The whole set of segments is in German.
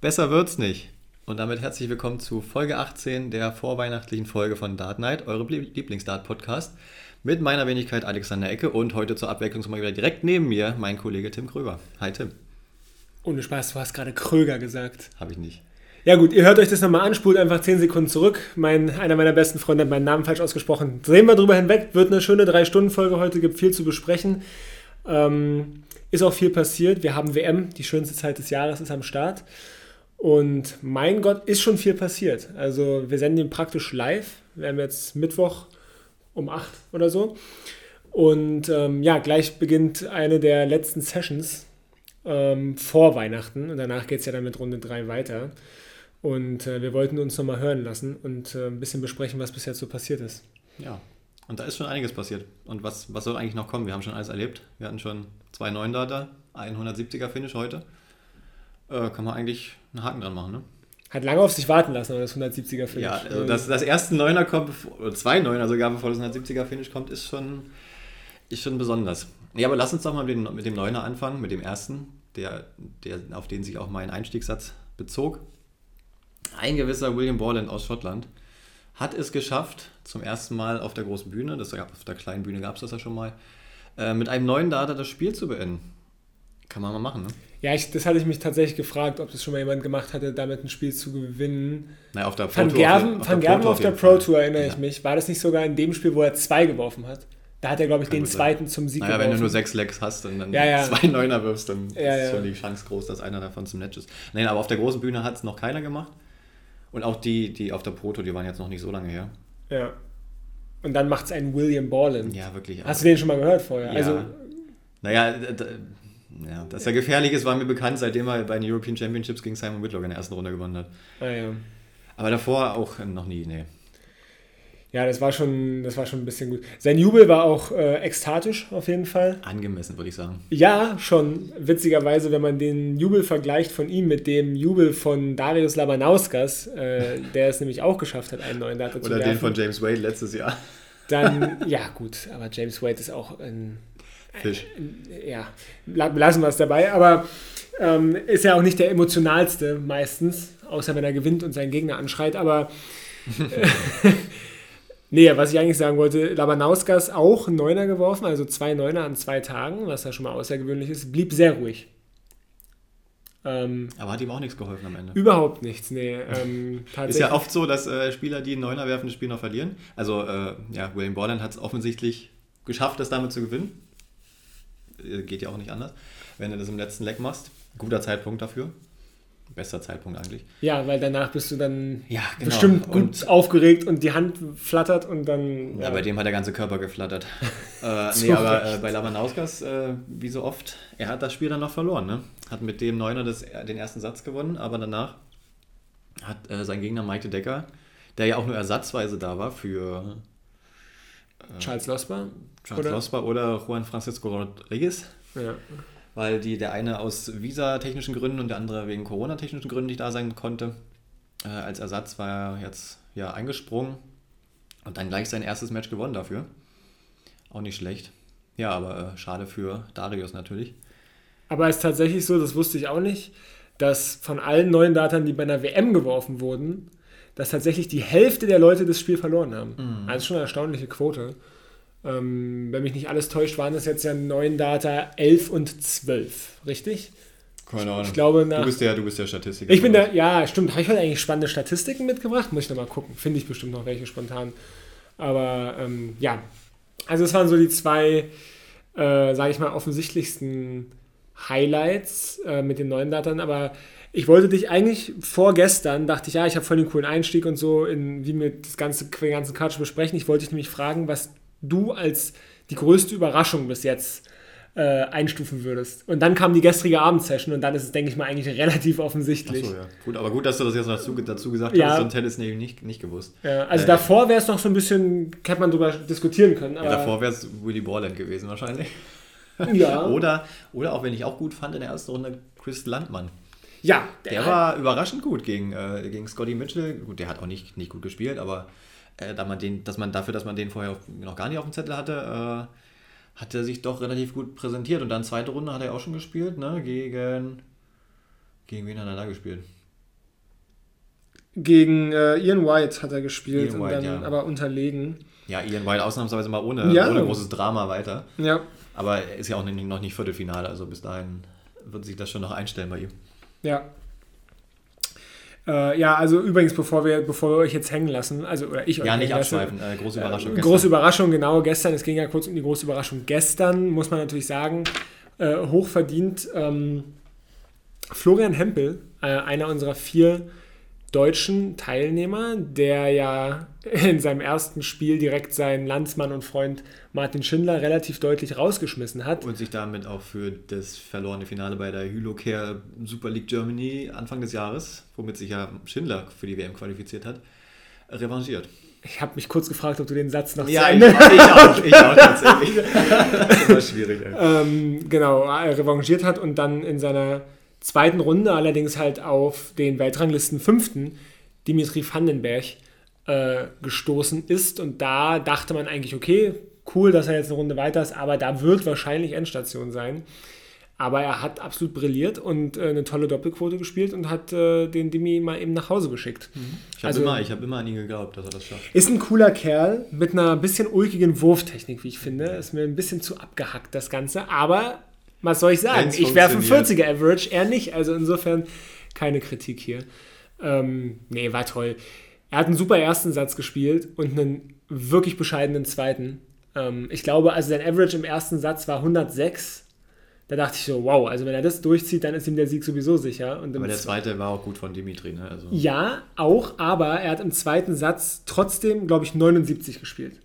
Besser wird's nicht. Und damit herzlich willkommen zu Folge 18 der vorweihnachtlichen Folge von Dart Night, eurem Lieblingsdart-Podcast. Mit meiner Wenigkeit Alexander Ecke und heute zur Abwechslung mal wieder direkt neben mir mein Kollege Tim Kröger. Hi Tim. Ohne Spaß, du hast gerade Kröger gesagt. Habe ich nicht. Ja gut, ihr hört euch das nochmal an, spult einfach 10 Sekunden zurück. Mein, einer meiner besten Freunde hat meinen Namen falsch ausgesprochen. Drehen wir drüber hinweg, wird eine schöne 3-Stunden-Folge heute, gibt viel zu besprechen. Ähm, ist auch viel passiert. Wir haben WM, die schönste Zeit des Jahres ist am Start. Und mein Gott, ist schon viel passiert. Also wir senden ihn praktisch live. Wir haben jetzt Mittwoch um 8 oder so. Und ähm, ja, gleich beginnt eine der letzten Sessions ähm, vor Weihnachten. Und danach geht es ja dann mit Runde 3 weiter. Und äh, wir wollten uns nochmal hören lassen und äh, ein bisschen besprechen, was bis jetzt so passiert ist. Ja, und da ist schon einiges passiert. Und was, was soll eigentlich noch kommen? Wir haben schon alles erlebt. Wir hatten schon zwei 9 Data, ein 170er Finish heute. Äh, kann man eigentlich einen Haken dran machen, ne? Hat lange auf sich warten lassen, aber das 170er Finish. Ja, also das, das erste 9er kommt, oder zwei 9er sogar, bevor das 170er Finish kommt, ist schon, ist schon besonders. Ja, aber lass uns doch mal mit dem, mit dem 9er anfangen, mit dem ersten, der, der, auf den sich auch mein Einstiegssatz bezog. Ein gewisser William Borland aus Schottland hat es geschafft, zum ersten Mal auf der großen Bühne, das gab, auf der kleinen Bühne gab es das ja schon mal, äh, mit einem neuen Data das Spiel zu beenden. Kann man mal machen, ne? Ja, ich, das hatte ich mich tatsächlich gefragt, ob das schon mal jemand gemacht hatte, damit ein Spiel zu gewinnen. Naja, auf der Pro Van Gerven, auf, Van Gerven auf der Pro Tour erinnere ja. ich mich. War das nicht sogar in dem Spiel, wo er zwei geworfen hat? Da hat er, glaube ich, Kann den zweiten sein. zum Sieg naja, geworfen. wenn du nur sechs Lecks hast und dann ja, ja. zwei Neuner wirfst, dann ist schon die Chance groß, dass einer davon zum Netz ist. Nein, aber auf der großen Bühne hat es noch keiner gemacht. Und auch die, die auf der Proto, die waren jetzt noch nicht so lange her. Ja. Und dann macht es einen William Borland. Ja, wirklich. Hast du den schon mal gehört vorher? Ja. Also, naja, ja, dass er gefährlich ist, war mir bekannt, seitdem er bei den European Championships gegen Simon Whitlock in der ersten Runde gewonnen hat. Ah, ja. Aber davor auch noch nie, nee. Ja, das war schon, das war schon ein bisschen gut. Sein Jubel war auch äh, ekstatisch auf jeden Fall. Angemessen, würde ich sagen. Ja, schon. Witzigerweise, wenn man den Jubel vergleicht von ihm mit dem Jubel von Darius Labanauskas, äh, der es nämlich auch geschafft hat, einen neuen Data zu Oder den von James Wade letztes Jahr. Dann, ja gut, aber James Wade ist auch ein... Fisch. Äh, ja, lassen wir es dabei. Aber ähm, ist ja auch nicht der emotionalste meistens, außer wenn er gewinnt und seinen Gegner anschreit. Aber... Nee, was ich eigentlich sagen wollte, Labanauskas auch einen Neuner geworfen, also zwei Neuner an zwei Tagen, was ja schon mal außergewöhnlich ist, blieb sehr ruhig. Ähm, Aber hat ihm auch nichts geholfen am Ende. Überhaupt nichts, nee. Ähm, ist ja oft so, dass äh, Spieler, die einen Neuner werfen, das Spiel noch verlieren. Also, äh, ja, William Borland hat es offensichtlich geschafft, das damit zu gewinnen. Äh, geht ja auch nicht anders, wenn du das im letzten Leck machst. Guter Zeitpunkt dafür. Bester Zeitpunkt eigentlich. Ja, weil danach bist du dann ja, genau. bestimmt gut und aufgeregt und die Hand flattert und dann. Ja, ja bei dem hat der ganze Körper geflattert. äh, nee, aber äh, bei Labanauskas, äh, wie so oft, er hat das Spiel dann noch verloren. Ne? Hat mit dem Neuner das, den ersten Satz gewonnen, aber danach hat äh, sein Gegner Maite Decker, der ja auch nur ersatzweise da war für. Äh, Charles Losper? Charles oder? Losper oder Juan Francisco Rodriguez. Ja weil die, der eine aus visatechnischen Gründen und der andere wegen Corona-technischen Gründen nicht da sein konnte. Äh, als Ersatz war er jetzt ja eingesprungen und dann gleich sein erstes Match gewonnen dafür. Auch nicht schlecht. Ja, aber äh, schade für Darius natürlich. Aber es ist tatsächlich so, das wusste ich auch nicht, dass von allen neuen Daten, die bei einer WM geworfen wurden, dass tatsächlich die Hälfte der Leute das Spiel verloren haben. Mhm. Also schon eine erstaunliche Quote. Ähm, wenn mich nicht alles täuscht, waren das jetzt ja neun Data 11 und 12, richtig? Keine Ahnung. Ich glaube nach, du bist ja, du bist ja Statistiker. Ich bin da, ja, stimmt. Habe ich heute eigentlich spannende Statistiken mitgebracht? Muss ich nochmal gucken. Finde ich bestimmt noch welche spontan. Aber ähm, ja, also es waren so die zwei, äh, sage ich mal, offensichtlichsten Highlights äh, mit den neuen Daten. Aber ich wollte dich eigentlich vorgestern, dachte ich, ja, ich habe voll den coolen Einstieg und so, in, wie wir das ganze, den ganzen Quatsch besprechen. Ich wollte dich nämlich fragen, was du als die größte Überraschung bis jetzt äh, einstufen würdest. Und dann kam die gestrige Abendsession und dann ist es, denke ich mal, eigentlich relativ offensichtlich. Achso, ja. Gut, aber gut, dass du das jetzt dazu, dazu gesagt ja. hast, sonst hätte es nicht, nicht gewusst. Ja, also äh, davor wäre es noch so ein bisschen, hätte man darüber diskutieren können. ja, davor wäre es Willy Borland gewesen wahrscheinlich. Ja. oder, oder auch wenn ich auch gut fand in der ersten Runde, Chris Landmann. Ja. Der, der war überraschend gut gegen, äh, gegen Scotty Mitchell. Gut, der hat auch nicht, nicht gut gespielt, aber äh, da man den, dass man dafür, dass man den vorher noch gar nicht auf dem Zettel hatte, äh, hat er sich doch relativ gut präsentiert. Und dann zweite Runde hat er auch schon gespielt, ne? Gegen. Gegen wen hat er da gespielt? Gegen äh, Ian White hat er gespielt Ian und White, dann ja. aber unterlegen. Ja, Ian White ausnahmsweise mal ohne, Ja. ohne großes Drama weiter. Ja, Aber er ist ja auch noch nicht Viertelfinale, also bis dahin wird sich das schon noch einstellen bei ihm. Ja. Äh, ja, also übrigens, bevor wir, bevor wir euch jetzt hängen lassen, also oder ich euch Ja, nicht lasse, abschweifen. Äh, große Überraschung. Äh, große Überraschung, genau, gestern. Es ging ja kurz um die große Überraschung gestern, muss man natürlich sagen. Äh, hochverdient. Ähm, Florian Hempel, äh, einer unserer vier deutschen Teilnehmer, der ja in seinem ersten Spiel direkt seinen Landsmann und Freund Martin Schindler relativ deutlich rausgeschmissen hat. Und sich damit auch für das verlorene Finale bei der Hylocare Super League Germany Anfang des Jahres, womit sich ja Schindler für die WM qualifiziert hat, revanchiert. Ich habe mich kurz gefragt, ob du den Satz noch zu Ja, ich, Ende ich auch, ich auch tatsächlich. das immer schwierig. Ey. ähm, genau, revanchiert hat und dann in seiner zweiten Runde allerdings halt auf den Weltranglisten fünften Dimitri Vandenberg äh, gestoßen ist. Und da dachte man eigentlich, okay, cool, dass er jetzt eine Runde weiter ist, aber da wird wahrscheinlich Endstation sein. Aber er hat absolut brilliert und äh, eine tolle Doppelquote gespielt und hat äh, den Dimi mal eben nach Hause geschickt. Ich habe Also- immer, ich hab immer an ihn geglaubt, dass er das schafft. Ist ein cooler Kerl mit einer bisschen ulkigen Wurftechnik, wie ich finde. Ist mir ein bisschen zu abgehackt, das Ganze. Aber was soll ich sagen? Ich werfe ein funktioniert. 40er Average, er nicht. Also insofern keine Kritik hier. Ähm, nee, war toll. Er hat einen super ersten Satz gespielt und einen wirklich bescheidenen zweiten. Ähm, ich glaube, also sein Average im ersten Satz war 106. Da dachte ich so, wow, also wenn er das durchzieht, dann ist ihm der Sieg sowieso sicher. Aber der zweite war auch gut von Dimitri. Ne? Also, ja, auch, aber er hat im zweiten Satz trotzdem, glaube ich, 79 gespielt.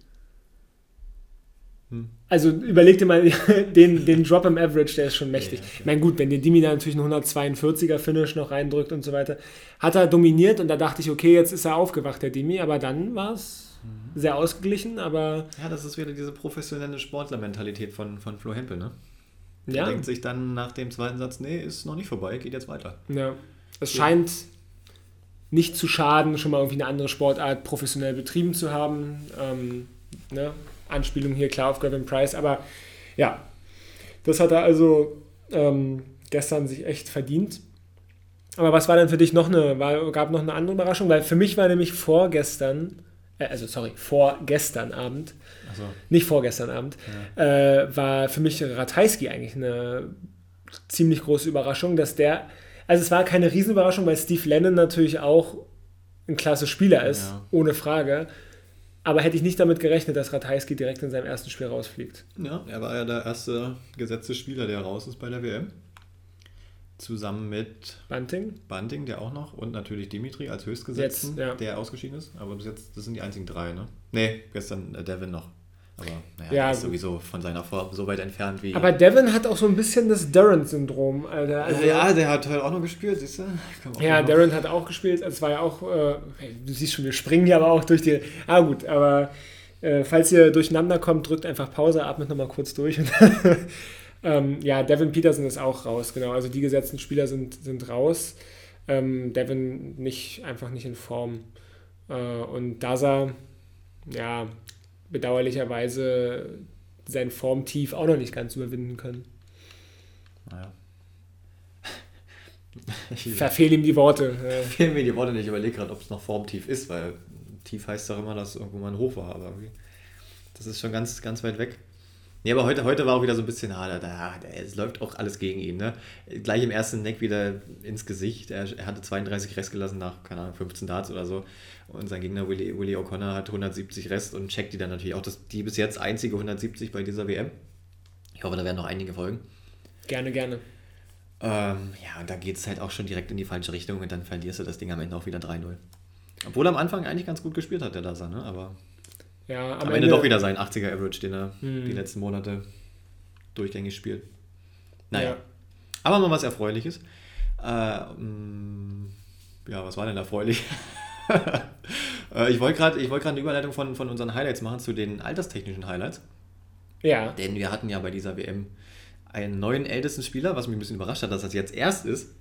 Hm. Also überleg dir mal den, den Drop im Average, der ist schon mächtig. Ja, okay. Ich meine, gut, wenn dir Dimi da natürlich einen 142er Finish noch reindrückt und so weiter, hat er dominiert und da dachte ich, okay, jetzt ist er aufgewacht, der Dimi, aber dann war es Mhm. sehr ausgeglichen, aber ja, das ist wieder diese professionelle Sportlermentalität von, von Flo Hempel. Ne? Der ja, denkt sich dann nach dem zweiten Satz, nee, ist noch nicht vorbei, geht jetzt weiter. ja. es Ja. scheint nicht zu schaden, schon mal irgendwie eine andere Sportart professionell betrieben zu haben. Ähm, ne? Anspielung hier klar auf Gavin Price, aber ja, das hat er also ähm, gestern sich echt verdient. Aber was war denn für dich noch eine, war, gab noch eine andere Überraschung? Weil für mich war nämlich vorgestern, äh, also sorry, vorgestern Abend, Also, nicht vorgestern Abend, äh, war für mich Ratajski eigentlich eine ziemlich große Überraschung, dass der, also es war keine Riesenüberraschung, weil Steve Lennon natürlich auch ein klasse Spieler ist, Ja. ohne Frage. Aber hätte ich nicht damit gerechnet, dass Ratajski direkt in seinem ersten Spiel rausfliegt. ja, er war ja der erste gesetzte Spieler, der raus ist bei der WM. Zusammen mit Bunting? Bunting, der auch noch, und natürlich Dimitri als Höchstgesetzten, Jetzt, ja. der ausgeschieden ist. Aber bis jetzt, das sind die einzigen drei, ne? Nee, gestern äh, Devin noch. Aber naja, Ja, er ist gut. sowieso von seiner Form so weit entfernt wie. Aber Devin hat auch so ein bisschen das Darren-Syndrom, Alter. Also, ja, der hat heute auch noch gespielt, siehst du? Ja, Darren hat auch gespielt. Es war ja auch, äh, du siehst schon, wir springen hier aber auch durch die. Ah, gut, aber äh, falls ihr durcheinander kommt, drückt einfach Pause, atmet nochmal kurz durch. Ähm, ja, Devin Peterson ist auch raus, genau. Also die gesetzten Spieler sind, sind raus. Ähm, Devin nicht, einfach nicht in Form. Äh, und Daza, ja, bedauerlicherweise sein Formtief auch noch nicht ganz überwinden können. Naja. Ich Verfehl ihm die Worte. Äh, fehlen mir die Worte nicht. Ich überlege gerade, ob es noch formtief ist, weil tief heißt doch immer, dass irgendwo mal ein Hoch war. Aber irgendwie, das ist schon ganz, ganz weit weg. Nee, aber heute, heute war auch wieder so ein bisschen, ah, da, da, es läuft auch alles gegen ihn. Ne? Gleich im ersten Neck wieder ins Gesicht. Er, er hatte 32 Rest gelassen nach, keine Ahnung, 15 Darts oder so. Und sein Gegner Willie, Willie O'Connor hat 170 Rest und checkt die dann natürlich auch. Das, die bis jetzt einzige 170 bei dieser WM. Ich hoffe, da werden noch einige folgen. gerne, gerne. Ähm, ja, und da geht es halt auch schon direkt in die falsche Richtung und dann verlierst du das Ding am Ende auch wieder 3-0. Obwohl er am Anfang eigentlich ganz gut gespielt hat, der Dasa, ne? Aber Ja, am, Ende, doch wieder sein 80er Average, den er Hm. die letzten Monate durchgängig spielt. Naja. Ja. Aber mal was Erfreuliches. Äh, ja, was war denn erfreulich? äh, ich wollte gerade wollt eine Überleitung von, von unseren Highlights machen zu den alterstechnischen Highlights. Ja, Denn wir hatten ja bei dieser WM einen neuen ältesten Spieler, was mich ein bisschen überrascht hat, dass das jetzt erst ist.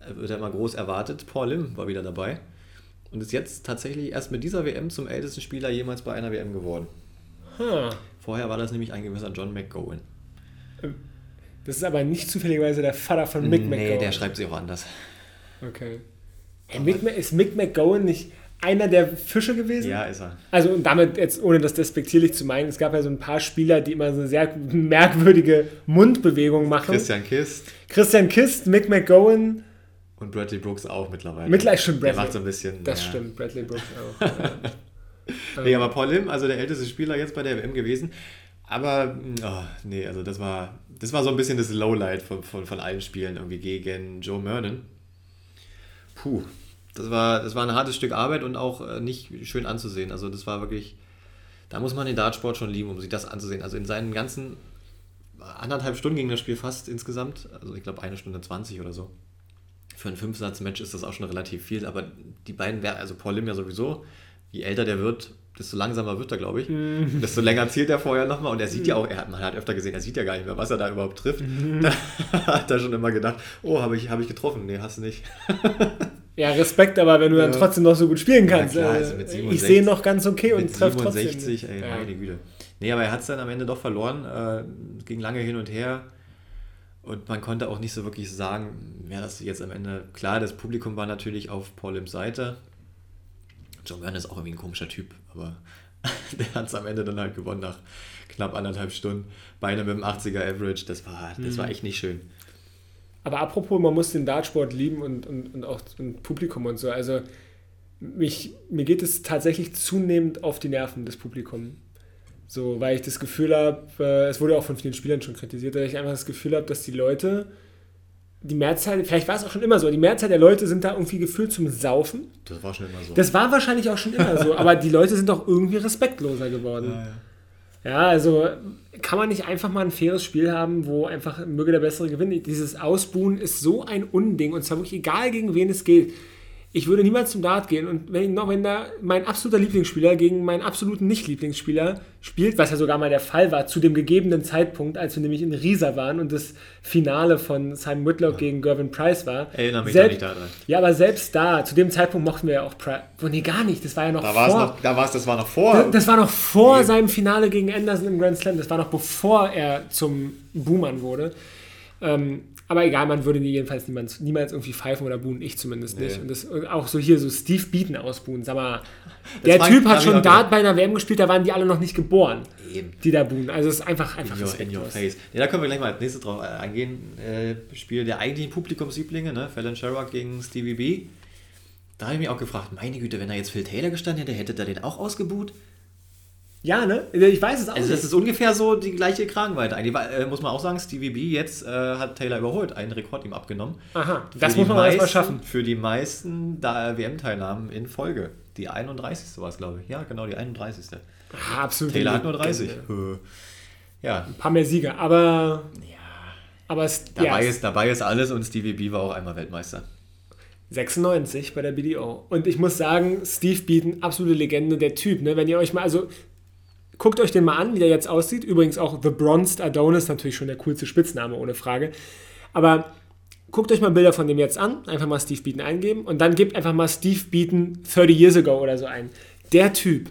Er Wird ja immer groß erwartet. Paul Lim war wieder dabei. Und ist jetzt tatsächlich erst mit dieser WM zum ältesten Spieler jemals bei einer WM geworden. Hm. Vorher war das nämlich ein gewisser John McGowan. Das ist aber nicht zufälligerweise der Vater von Mick nee, McGowan. der schreibt sich auch anders. Okay. Ey, Mick, ist Mick McGowan nicht einer der Fische gewesen? Ja, ist er. Also und damit jetzt, ohne das despektierlich zu meinen, es gab ja so ein paar Spieler, die immer so eine sehr merkwürdige Mundbewegung machen. Christian Kist. Christian Kist, Mick McGowan. Und Bradley Brooks auch mittlerweile. Mittlerweile schon Bradley. Der macht so ein bisschen. Das ja. stimmt, Bradley Brooks auch. nee, aber Paul Lim, also der älteste Spieler jetzt bei der WM gewesen. Aber, oh, nee, also das war, das war so ein bisschen das Lowlight von, von, von allen Spielen irgendwie gegen Joe Mernon. Puh, das war, das war ein hartes Stück Arbeit und auch äh, nicht schön anzusehen. Also das war wirklich, da muss man den Dartsport schon lieben, um sich das anzusehen. Also in seinen ganzen anderthalb Stunden ging das Spiel fast insgesamt, also ich glaube eine Stunde 20 oder so. Für ein Fünfsatz-Match ist das auch schon relativ viel, aber die beiden, also Paul Lim ja sowieso, je älter der wird, desto langsamer wird er, glaube ich. Mm. Desto länger zielt er vorher nochmal und er sieht mm. ja auch, er hat, man hat öfter gesehen, er sieht ja gar nicht mehr, was er da überhaupt trifft. Mm. Da hat er schon immer gedacht, oh, habe ich, hab ich getroffen? Nee, hast du nicht. ja, Respekt, aber wenn du dann trotzdem noch so gut spielen kannst. Ja, klar, also mit 67, ich sehe noch ganz okay und treffe trotzdem. 67, ey, ja. meine Güte. Nee, aber er hat es dann am Ende doch verloren, äh, ging lange hin und her. Und man konnte auch nicht so wirklich sagen, ja, das jetzt am Ende, klar, das Publikum war natürlich auf Paul Lims Seite, John Byrne ist auch irgendwie ein komischer Typ, aber der hat es am Ende dann halt gewonnen nach knapp anderthalb Stunden. Beine mit dem 80er Average, das war, das mhm. war echt nicht schön. Aber apropos, man muss den Dartsport lieben und, und, und auch ein Publikum und so. Also mich, mir geht es tatsächlich zunehmend auf die Nerven, das Publikum. So, weil ich das Gefühl habe, äh, es wurde auch von vielen Spielern schon kritisiert, dass ich einfach das Gefühl habe, dass die Leute die Mehrzahl, vielleicht war es auch schon immer so, die Mehrzahl der Leute sind da irgendwie gefühlt zum Saufen. Das war schon immer so. Das war wahrscheinlich auch schon immer so, aber die Leute sind doch irgendwie respektloser geworden. Ja, ja. ja, also kann man nicht einfach mal ein faires Spiel haben, wo einfach möge der Bessere gewinnen. Dieses Ausbuhen ist so ein Unding und zwar wirklich egal, gegen wen es geht ich würde niemals zum Dart gehen und wenn, noch wenn da mein absoluter Lieblingsspieler gegen meinen absoluten Nicht-Lieblingsspieler spielt, was ja sogar mal der Fall war, zu dem gegebenen Zeitpunkt, als wir nämlich in Riesa waren und das Finale von Simon Whitlock ja. gegen Gervin Price war. Erinnere mich selbst, da nicht daran. Ja, aber selbst da, zu dem Zeitpunkt mochten wir ja auch Price. Oh, nee, gar nicht. Das war ja noch da vor. Noch, da war es, das war noch vor. Das, das war noch vor nee. seinem Finale gegen Anderson im Grand Slam. Das war noch bevor er zum Boomern wurde. Ähm, aber egal, man würde jedenfalls niemals, niemals irgendwie pfeifen oder buhen, ich zumindest nicht. Nee. Und das auch so hier so Steve Beaton ausbuhen. Sag mal, der Typ hat schon Dart bei einer WM gespielt, da waren die alle noch nicht geboren, Eben. die da buhen. Also es ist einfach einfach in your, in your face. Ja, da können wir gleich mal als nächstes drauf äh, eingehen. Äh, Spiel der eigentlichen Publikumslieblinge, ne? Fallon Sherrock gegen Stevie B. Da habe ich mich auch gefragt, meine Güte, wenn da jetzt Phil Taylor gestanden hätte, hätte der den auch ausgebuht? Ja, ne? Ich weiß es auch. Also, das ist ungefähr so die gleiche Kragenweite. Eigentlich äh, muss man auch sagen, Stevie B jetzt äh, hat Taylor überholt, einen Rekord ihm abgenommen. Aha, das muss man meisten, erstmal schaffen. Für die meisten WM-Teilnahmen in Folge. Die 31. war es, glaube ich. Ja, genau, die 31. Ah, absolut. Taylor hat nur 30. Ja. Ein paar mehr Siege, aber. Ja. Aber es, dabei, ja, ist, dabei ist alles und Stevie B war auch einmal Weltmeister. 96 bei der BDO. Und ich muss sagen, Steve Beaton, absolute Legende, der Typ. Ne? Wenn ihr euch mal, also Guckt euch den mal an, wie der jetzt aussieht. Übrigens auch The Bronzed Adonis, natürlich schon der coolste Spitzname, ohne Frage. Aber guckt euch mal Bilder von dem jetzt an. Einfach mal Steve Beaton eingeben. Und dann gebt einfach mal Steve Beaton 30 Years Ago oder so ein. Der Typ,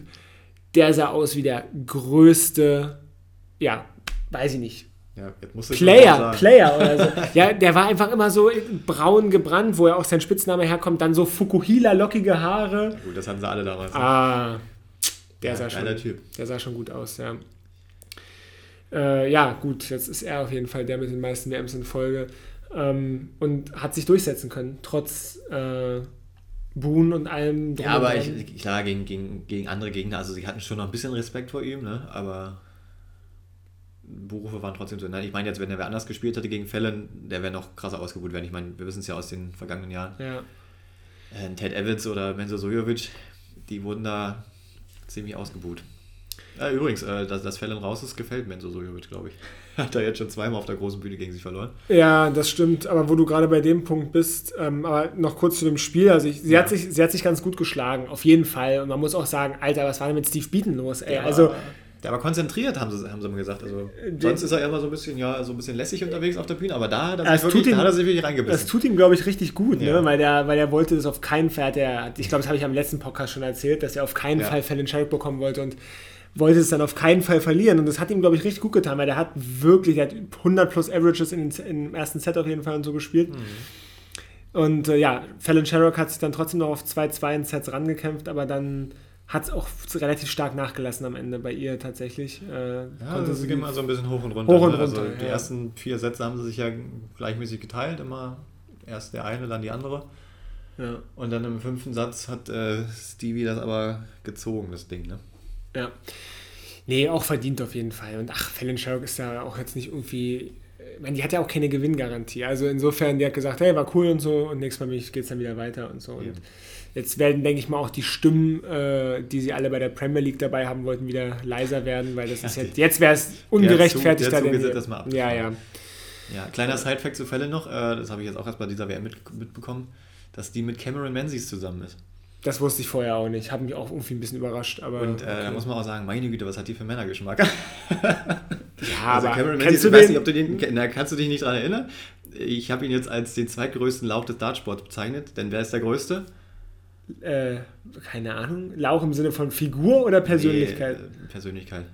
der sah aus wie der größte, ja, weiß ich nicht, ja, Player, Player oder so. Ja, der war einfach immer so braun gebrannt, wo ja auch sein Spitzname herkommt. Dann so Fukuhila-lockige Haare. Ja, gut, das hatten sie alle damals. Ah, der, ja, sah schon, typ. der sah schon gut aus, ja. Äh, ja, gut, jetzt ist er auf jeden Fall der mit den meisten WMs in Folge ähm, und hat sich durchsetzen können, trotz äh, Boon und allem. Ja, aber ich, klar, gegen, gegen, gegen andere Gegner, also sie hatten schon noch ein bisschen Respekt vor ihm, ne? aber Berufe waren trotzdem so. Nein, ich meine jetzt, wenn er wer anders gespielt hätte gegen Fällen, der wäre noch krasser ausgebucht werden. Ich meine, wir wissen es ja aus den vergangenen Jahren. Ja. Äh, Ted Evans oder Menzo Sojovic, die wurden da ziemlich ausgebuht. Ja, übrigens, äh, dass, dass Fallon raus ist, gefällt Menzo Sojovic, glaube ich. Hat er jetzt schon zweimal auf der großen Bühne gegen sich verloren. Ja, das stimmt. Aber wo du gerade bei dem Punkt bist, ähm, aber noch kurz zu dem Spiel. Also ich, sie, ja. hat sich, sie hat sich ganz gut geschlagen, auf jeden Fall. Und man muss auch sagen, Alter, was war denn mit Steve Beaton los? Ey? also der war konzentriert, haben sie, haben sie mal gesagt. Also, äh, sonst ist er immer so ein bisschen, ja, so ein bisschen lässig unterwegs auf der Bühne, aber da hat er, sich, wirklich, ihm, da hat er sich wirklich reingebissen. Das tut ihm, glaube ich, richtig gut, ne? ja. ne? weil, der, weil er wollte das auf keinen Fall, der, ich glaube, das habe ich am letzten Podcast schon erzählt, dass er auf keinen ja. Fall Fallon Sherrick bekommen wollte und wollte es dann auf keinen Fall verlieren. Und das hat ihm, glaube ich, richtig gut getan, weil der hat wirklich, der hat 100 plus Averages in, im ersten Set auf jeden Fall und so gespielt. Mhm. Und äh, ja, Fallon Sherrock hat sich dann trotzdem noch auf 2-2 in Sets rangekämpft, aber dann hat es auch relativ stark nachgelassen am Ende bei ihr tatsächlich. Äh, Ja, das sie geht immer so ein bisschen hoch und runter. Hoch und ne? also runter, die ja. ersten vier Sätze haben sie sich ja gleichmäßig geteilt, immer erst der eine, dann die andere. ja, Und dann im fünften Satz hat äh, Stevie das aber gezogen, das Ding, ne? ja. Nee, auch verdient auf jeden Fall. Und ach, Fallon Sherrock ist ja auch jetzt nicht irgendwie. Ich meine, die hat ja auch keine Gewinngarantie. Also insofern, die hat gesagt, hey, war cool und so und nächstes Mal geht es dann wieder weiter und so. Und Eben. Jetzt werden, denke ich mal, auch die Stimmen, äh, die sie alle bei der Premier League dabei haben wollten, wieder leiser werden, weil das ist Ja, jetzt, jetzt wäre es ungerechtfertigt. der da Zug den- ist jetzt erstmal ja, abgefahren. ja. Ja, kleiner Sidefact zu Fälle noch, äh, das habe ich jetzt auch erst bei dieser WM mit, mitbekommen, dass die mit Cameron Menzies zusammen ist. Das wusste ich vorher auch nicht. Hat mich auch irgendwie ein bisschen überrascht. Aber Und äh, da okay. muss man auch sagen, meine Güte, was hat die für Männergeschmack? ja, Also aber Cameron Menzies, du ich weiß nicht, ob du den, na, kannst du dich nicht daran erinnern? Ich habe ihn jetzt als den zweitgrößten Lauch des Dartsports bezeichnet, denn wer ist der größte? Äh, keine Ahnung. Lauch im Sinne von Figur oder Persönlichkeit? Nee, äh, Persönlichkeit.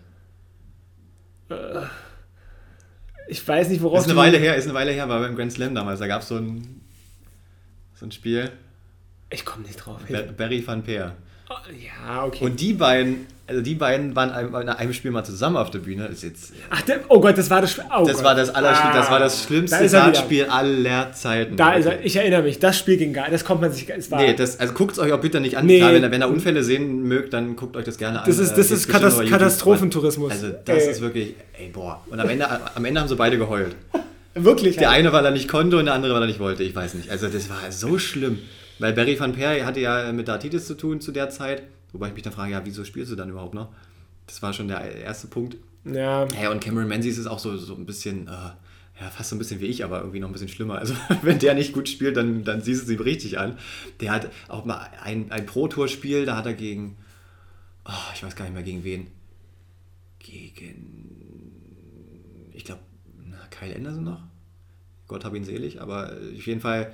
Ich weiß nicht, worauf Ist eine Weile her, ist eine Weile her, war beim Grand Slam damals. Da gab es so ein, so ein Spiel, Ich komme nicht drauf. Ber- Barry van Peer. Oh, ja, okay. Und die beiden, also die beiden waren in einem Spiel mal zusammen auf der Bühne. Ist jetzt, Ach, der, oh Gott, das war das. Oh das, Gott. war das, Ah, das war das da schlimmste wieder. Dartspiel aller Zeiten. Da ist er, ich erinnere mich, das Spiel ging gar Das kommt man sich. Es war, Nee, das, also guckt es euch auch bitte nicht an. Nee. Klar, wenn, ihr- wenn ihr Unfälle sehen mögt, dann guckt euch das gerne an. Das ist- Äh, das gibt's ist bestimmt Katas- bei YouTube. Katastrophentourismus. Also das Ey. ist wirklich, ey boah. Und am Ende, am Ende haben sie beide geheult. wirklich. Der eine, weil er nicht konnte und der andere, weil er nicht wollte. Ich weiß nicht. Also das war so schlimm. Weil Barry van Peer hatte ja mit Dartitis zu tun zu der Zeit. Wobei ich mich dann frage, ja, wieso spielst du dann überhaupt noch? Das war schon der erste Punkt. Ja, Ja, und Cameron Menzies ist auch so, so ein bisschen, äh, ja, fast so ein bisschen wie ich, aber irgendwie noch ein bisschen schlimmer. Also, wenn der nicht gut spielt, dann, dann siehst du es ihm richtig an. Der hat auch mal ein, ein Pro-Tour-Spiel, da hat er gegen, oh, ich weiß gar nicht mehr gegen wen. Gegen, ich glaube, Kyle Anderson noch. Gott hab ihn selig, aber auf jeden Fall,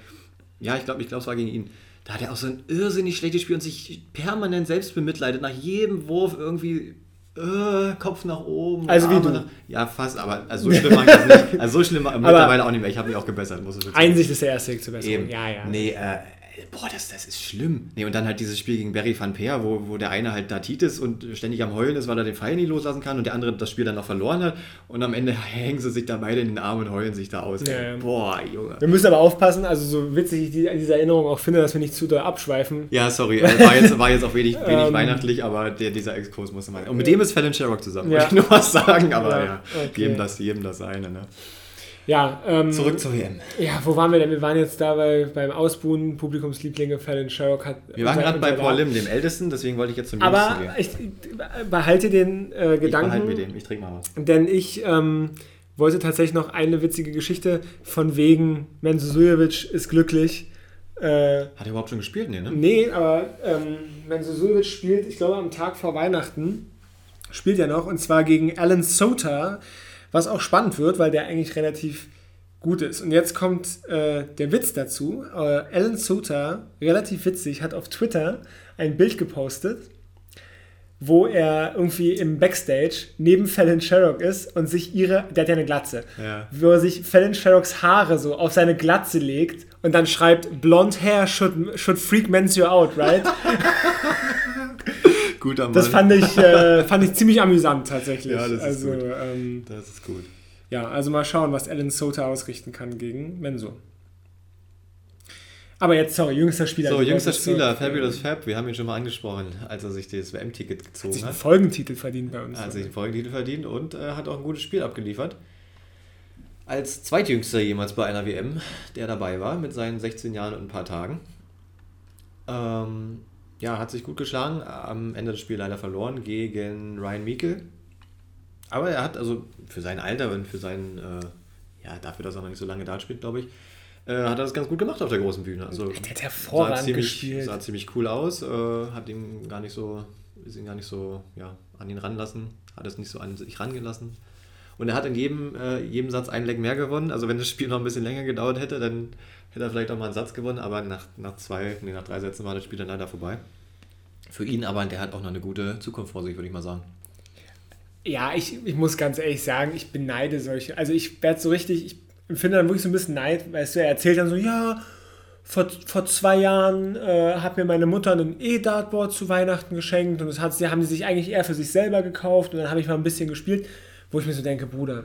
ja, ich glaube, ich glaube, es war gegen ihn. Da hat er auch so ein irrsinnig schlechtes Spiel und sich permanent selbst bemitleidet. Nach jedem Wurf irgendwie äh, Kopf nach oben. Also wie Arme du. Nach, ja, fast, aber also so schlimm war ich das nicht. Also so schlimm mittlerweile auch nicht mehr. Ich habe mich auch gebessert, muss ich. Einsicht ist der erste Weg zur Besserung. Eben. Ja, ja. Nee, äh, boah, das, das ist schlimm. Nee, und dann halt dieses Spiel gegen Barry van Peer, wo, wo der eine halt Dartitis und ständig am Heulen ist, weil er den Pfeil nicht loslassen kann und der andere das Spiel dann noch verloren hat. Und am Ende hängen sie sich da beide in den Arm und heulen sich da aus. Ja. Boah, Junge. Wir müssen aber aufpassen, also so witzig ich die, diese Erinnerung auch finde, dass wir nicht zu doll abschweifen. Ja, sorry, äh, war, jetzt, war jetzt auch wenig, wenig Ähm. weihnachtlich, aber der, dieser Exkurs musste mal. Und mit dem ist Fallon Sherrock zusammen, Ja. wollte ich nur was sagen, aber Ja, ja, okay. jedem, das, jedem das seine. Ne? Ja, ähm, Zurück zur WM. Ja, wo waren wir denn? Wir waren jetzt da bei, beim Ausbuhen, Publikumslieblinge, Fallon Sherrock hat. Wir waren gerade bei Paul Lim, dem Ältesten, deswegen wollte ich jetzt zum Aber Jüngsten gehen. ich behalte den äh, Ich Gedanken, behalte mir den, ich trinke mal was. denn ich ähm, wollte tatsächlich noch eine witzige Geschichte von wegen Mensusujevic ist glücklich. Äh, Hat er überhaupt schon gespielt? Nee, ne? nee, aber ähm, Mensusujevic spielt, ich glaube, am Tag vor Weihnachten spielt er noch und zwar gegen Alan Sota, was auch spannend wird, weil der eigentlich relativ gut ist. Und jetzt kommt äh, der Witz dazu. Äh, Alan Sota, relativ witzig, hat auf Twitter ein Bild gepostet, wo er irgendwie im Backstage neben Fallon Sherrock ist und sich ihre, der hat ja eine Glatze, Ja. wo er sich Fallon Sherrocks Haare so auf seine Glatze legt und dann schreibt, blond hair should, should freak men's you out, right? Guter Mann. Das fand ich, äh, fand ich ziemlich amüsant tatsächlich. Ja, das ist also, gut. Ähm, das ist gut. ja, also mal schauen, was Alan Sota ausrichten kann gegen Menso. Aber jetzt, sorry, jüngster Spieler. So, jüngster Spieler, so, Fabulous Fab, wir haben ihn schon mal angesprochen, als er sich das WM-Ticket Hat gezogen sich einen hat. Folgentitel verdient bei uns. Hat sich einen Folgetitel verdient und äh, hat auch ein gutes Spiel abgeliefert. Als zweitjüngster jemals bei einer WM, der dabei war, mit seinen 16 Jahren und ein paar Tagen. Ähm, ja, hat sich gut geschlagen, am Ende des Spiels leider verloren gegen Ryan Meikle. Aber er hat also für sein Alter und für seinen, äh, ja, dafür, dass er noch nicht so lange da spielt, glaube ich, äh, hat er das ganz gut gemacht auf der großen Bühne. Also, Der hat hervorragend sah ziemlich, gespielt. Sah ziemlich cool aus, äh, hat ihn gar nicht so, ist ihn gar nicht so ja, an ihn ranlassen, hat es nicht so an sich rangelassen. Und er hat in jedem, äh, jedem Satz einen Leck mehr gewonnen. Also wenn das Spiel noch ein bisschen länger gedauert hätte, dann hätte er vielleicht auch mal einen Satz gewonnen, aber nach, nach zwei, nee, nach drei Sätzen war das Spiel dann leider vorbei. Für ihn aber, der hat auch noch eine gute Zukunft vor sich, würde ich mal sagen. Ja, ich, ich muss ganz ehrlich sagen, ich beneide solche. Also ich werde so richtig, ich empfinde dann wirklich so ein bisschen Neid, weißt du, er erzählt dann so, ja, vor, vor zwei Jahren äh, hat mir meine Mutter ein E-Dartboard zu Weihnachten geschenkt und das hat, sie, haben sie sich eigentlich eher für sich selber gekauft und dann habe ich mal ein bisschen gespielt, wo ich mir so denke, Bruder,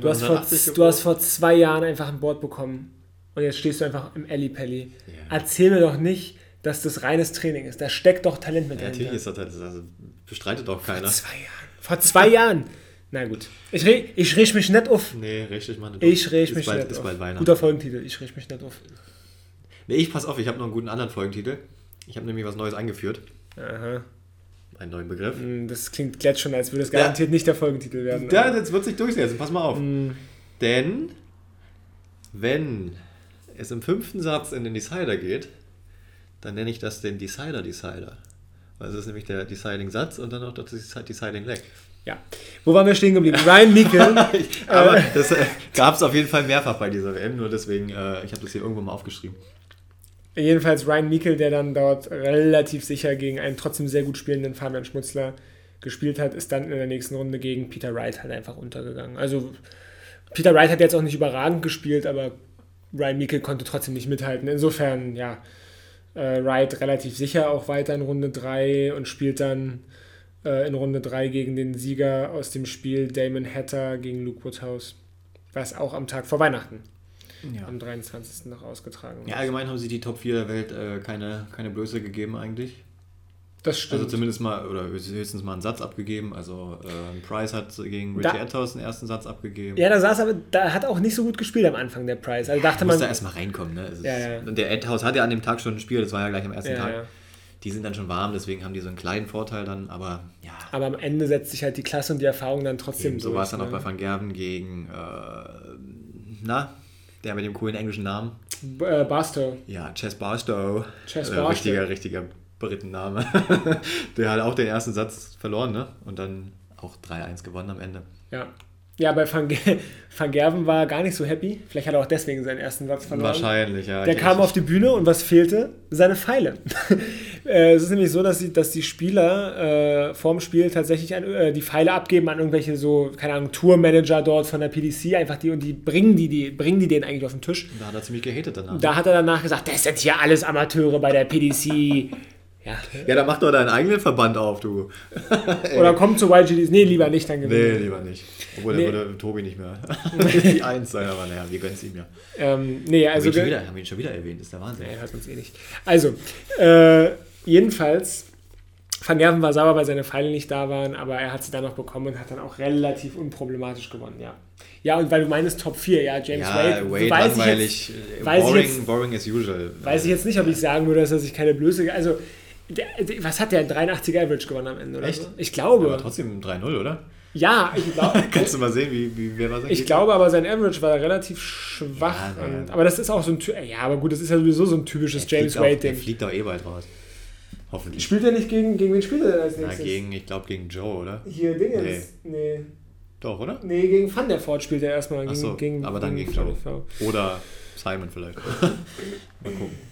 du hast, vor, du hast vor zwei Jahren einfach ein Board bekommen und jetzt stehst du einfach im Ellipelli. Ja. Erzähl mir doch nicht, dass das reines Training ist. Da steckt doch Talent mit ja, Natürlich ist das, also bestreitet doch keiner. Vor zwei Jahren. Vor zwei Jahren. Na gut. Ich, re ich riech mich nicht auf. Nee, richtig mal nicht auf. Ich riech mich bald, nicht auf. Guter Folgentitel. Ich riech mich nicht auf. Nee, ich pass auf, ich habe noch einen guten anderen Folgentitel. Ich habe nämlich was Neues eingeführt. Aha. Einen neuen Begriff. Hm, das klingt jetzt schon, als würde es garantiert ja. nicht der Folgentitel werden. Ja, das wird sich durchsetzen. Pass mal auf. Mhm. Denn, wenn es im fünften Satz in den Decider geht, dann nenne ich das den Decider Decider. Weil es ist nämlich der Deciding Satz und dann auch das Deciding Leg. Ja. Wo waren wir stehen geblieben? Ryan Meekel. Aber das äh, gab es auf jeden Fall mehrfach bei dieser WM, nur deswegen, äh, ich habe das hier irgendwo mal aufgeschrieben. Jedenfalls Ryan Meekel, der dann dort relativ sicher gegen einen trotzdem sehr gut spielenden Fabian Schmutzler gespielt hat, ist dann in der nächsten Runde gegen Peter Wright halt einfach untergegangen. Also Peter Wright hat jetzt auch nicht überragend gespielt, aber Ryan Meekel konnte trotzdem nicht mithalten. Insofern, ja, äh, Wright relativ sicher auch weiter in Runde 3 und spielt dann äh, in Runde 3 gegen den Sieger aus dem Spiel Damon Hatter gegen Luke Woodhouse, was auch am Tag vor Weihnachten ja. am 23. noch ausgetragen wird. Ja, allgemein haben sie die Top 4 der Welt äh, keine, keine Blöße gegeben eigentlich. Das stimmt. Also zumindest mal, oder höchstens mal einen Satz abgegeben. Also äh, Price hat gegen Richie Edhouse den ersten Satz abgegeben. Ja, da saß aber, da hat auch nicht so gut gespielt am Anfang, der Price. Also dachte ja, man. da erstmal reinkommen, ne? Ja, ja. Der Edhouse hat ja an dem Tag schon ein Spiel, das war ja gleich am ersten Tag. Die sind dann schon warm, deswegen haben die so einen kleinen Vorteil dann, aber ja. Aber am Ende setzt sich halt die Klasse und die Erfahrung dann trotzdem Eben, So war es dann ne? auch bei Van Gerven gegen, äh, na, der mit dem coolen englischen Namen. Äh, Barstow. Ja, Chess Barstow. Chess äh, Barstow. richtiger, richtiger Britenname. der hat auch den ersten Satz verloren, ne? Und dann auch 3-1 gewonnen am Ende. Ja. Ja, bei Van, Van Gerven war gar nicht so happy. Vielleicht hat er auch deswegen seinen ersten Satz verloren. Wahrscheinlich, ja. Der kam auf die Bühne und was fehlte? Seine Pfeile. Äh, es ist nämlich so, dass die, dass die Spieler äh, vorm Spiel tatsächlich an, äh, die Pfeile abgeben an irgendwelche so, keine Ahnung, Tourmanager dort von der PDC, einfach die und die bringen die, die bringen die den eigentlich auf den Tisch. Da hat er ziemlich gehatet danach. Da hat er danach gesagt, das sind hier alles Amateure bei der PDC. Ja. ja, dann mach doch deinen eigenen Verband auf, du. Oder komm zu YGDs. Nee, lieber nicht, dann gewinnen. Nee, lieber nicht. Obwohl, nee. dann würde Tobi nicht mehr die Eins sein, aber naja, wir gönnen es ihm ja. Ähm, nee, also. Haben wir, wieder, haben wir ihn schon wieder erwähnt, ist der Wahnsinn. Nee, hört uns eh nicht. Also, äh, jedenfalls, Van Gerven war sauer, weil seine Pfeile nicht da waren, aber er hat sie dann noch bekommen und hat dann auch relativ unproblematisch gewonnen, ja. Ja, und weil du meinst Top 4, ja, James ja, Wade. Wade weiß langweilig, jetzt, weiß boring, jetzt, boring as usual. Weiß ich jetzt nicht, ob ich sagen würde, dass er sich keine Blöße. Also, der, was hat der? 83er Average gewonnen am Ende, oder? Echt? So? Ich glaube. Aber trotzdem 3-0, oder? Ja, ich glaube. Kannst du mal sehen, wie, wie wer was Ich glaube aber, sein Average war relativ schwach. Ja, und, aber das ist auch so ein. Ja, aber gut, das ist ja sowieso so ein typisches James Wade-Ding. Der fliegt doch eh bald raus. Hoffentlich. Spielt er nicht gegen. Gegen wen spielt er denn als nächstes? Na, gegen, ich glaube, gegen Joe, oder? Hier, Dingens. Nee. nee. Doch, oder? Nee, gegen Van der Voort spielt er erstmal. Gegen, so, gegen, aber dann gegen, gegen Joe. Oder Simon vielleicht. mal gucken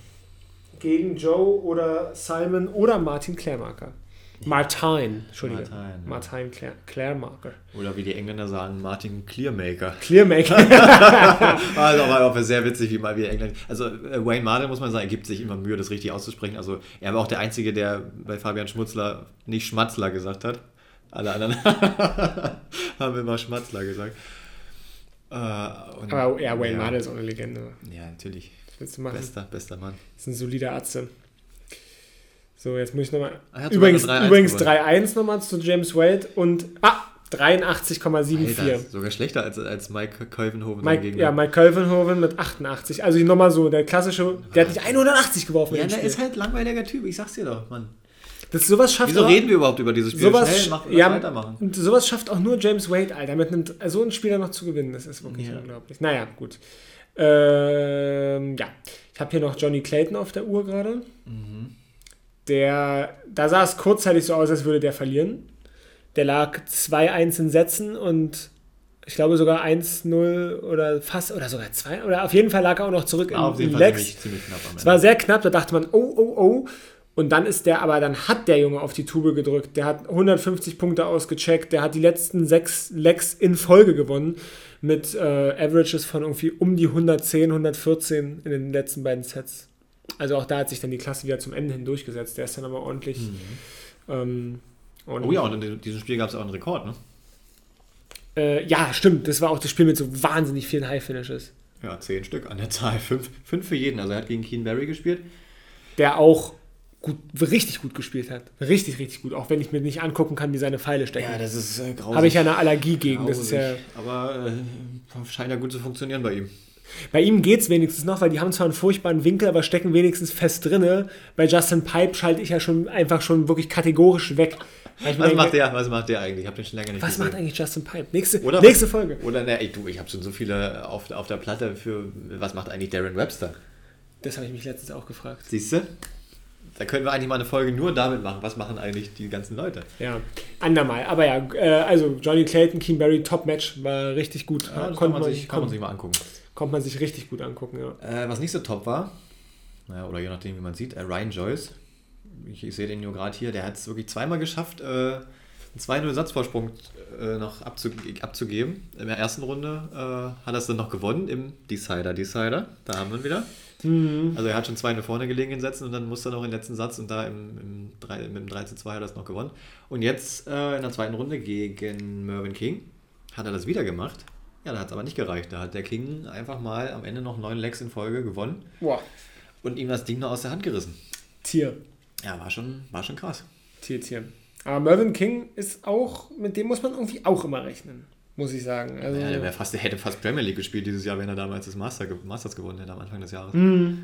gegen Joe oder Simon oder Martin Klärmarker. Martin, Entschuldige. Martin, ja. Martin. Oder wie die Engländer sagen, Martin Clearmaker. Clearmaker. also auch sehr witzig, wie mal wie Engländer. Also äh, Wayne Martin, muss man sagen, gibt sich immer Mühe, das richtig auszusprechen. Also er war auch der Einzige, der bei Fabian Schmutzler nicht Schmatzler gesagt hat. Alle anderen haben immer Schmatzler gesagt. Äh, aber ja, Wayne ja. Martin ist auch eine Legende. Ja, natürlich willst du machen? Bester, bester Mann. Das ist ein solider Atze. So, jetzt muss ich nochmal. Übrigens 3-1 übrigens 3-1 nochmal zu James Wade und. Ah! 83,74. Sogar schlechter als, als Mike Colvenhoven. Mike, ja, Mike Colvenhoven mit 88. Also nochmal so, der klassische, der hat nicht 180 geworfen. Ja, der ist halt langweiliger Typ, ich sag's dir doch, Mann. Das, sowas schafft Wieso auch, reden wir überhaupt über dieses Spiel? Sowas, Schnell, mach, ja, weitermachen. Und sowas schafft auch nur James Wade, Alter, mit einem, so einem Spieler noch zu gewinnen. Das ist wirklich ja. unglaublich. Naja, gut. Ähm, ja, ich habe hier noch Johnny Clayton auf der Uhr gerade. Mhm. Der, da sah es kurzzeitig so aus, als würde der verlieren. Der lag 2-1 in Sätzen und ich glaube sogar 1-0 oder fast oder sogar 2 oder auf jeden Fall lag er auch noch zurück in, auf jeden in Lex. Es war sehr knapp, da dachte man, oh, oh, oh. Und dann ist der, aber dann hat der Junge auf die Tube gedrückt. Der hat 150 Punkte ausgecheckt. Der hat die letzten sechs Lecks in Folge gewonnen. Mit äh, Averages von irgendwie um die 110, 114 in den letzten beiden Sets. Also auch da hat sich dann die Klasse wieder zum Ende hin durchgesetzt. Der ist dann aber ordentlich. Mhm. Ähm, oh ja, und in diesem Spiel gab es auch einen Rekord, ne? Äh, ja, stimmt. Das war auch das Spiel mit so wahnsinnig vielen High-Finishes. Ja, zehn Stück an der Zahl. Fünf, fünf für jeden. Also er hat gegen Keen Barry gespielt. Der auch gut, richtig gut gespielt hat. Richtig, richtig gut. Auch wenn ich mir nicht angucken kann, wie seine Pfeile stecken. Ja, das ist äh, grausig. Habe ich ja eine Allergie gegen. Das ist ja, Aber äh, scheint ja gut zu funktionieren bei ihm. Bei ihm geht es wenigstens noch, weil die haben zwar einen furchtbaren Winkel, aber stecken wenigstens fest drinne. Bei Justin Pipe schalte ich ja schon einfach schon wirklich kategorisch weg. Was denke, macht der? Was macht der eigentlich? Ich habe den schon länger nicht Was gesehen. macht eigentlich Justin Pipe? Nächste, oder nächste was, Folge. Oder ne, ey, du, ich habe schon so viele auf, auf der Platte für was macht eigentlich Darren Webster? Das habe ich mich letztens auch gefragt. Siehst du? Da können wir eigentlich mal eine Folge nur damit machen. Was machen eigentlich die ganzen Leute? Ja, andermal. Aber ja, äh, also Johnny Clayton, Keen Barry, Top-Match, war richtig gut. Ja, kann, man sich, kann man sich mal angucken. Konnte man sich richtig gut angucken, ja. Äh, was nicht so top war, naja, oder je nachdem, wie man sieht, äh, Ryan Joyce. Ich, ich sehe den nur gerade hier, der hat es wirklich zweimal geschafft, äh, einen 2-0 Satzvorsprung äh, noch abzu abzugeben. In der ersten Runde hat er es dann noch gewonnen im Decider. Decider, da haben wir ihn wieder. Mhm. Also er hat schon 2-0 vorne gelegen in Sätzen und dann musste er noch den letzten Satz und da im, im 3, mit dem 3 2 hat er das noch gewonnen. Und jetzt äh, in der zweiten Runde gegen Mervyn King hat er das wieder gemacht. Ja, da hat es aber nicht gereicht. Da hat der King einfach mal am Ende noch neun Lecks in Folge gewonnen. Boah. Und ihm das Ding noch aus der Hand gerissen. Tier. Ja, war schon, war schon krass. Tier, Tier. Aber Mervyn King ist auch, mit dem muss man irgendwie auch immer rechnen, muss ich sagen. Also, ja, der, fast, der hätte fast Premier League gespielt dieses Jahr, wenn er damals das Master, Masters gewonnen hätte am Anfang des Jahres. Mm,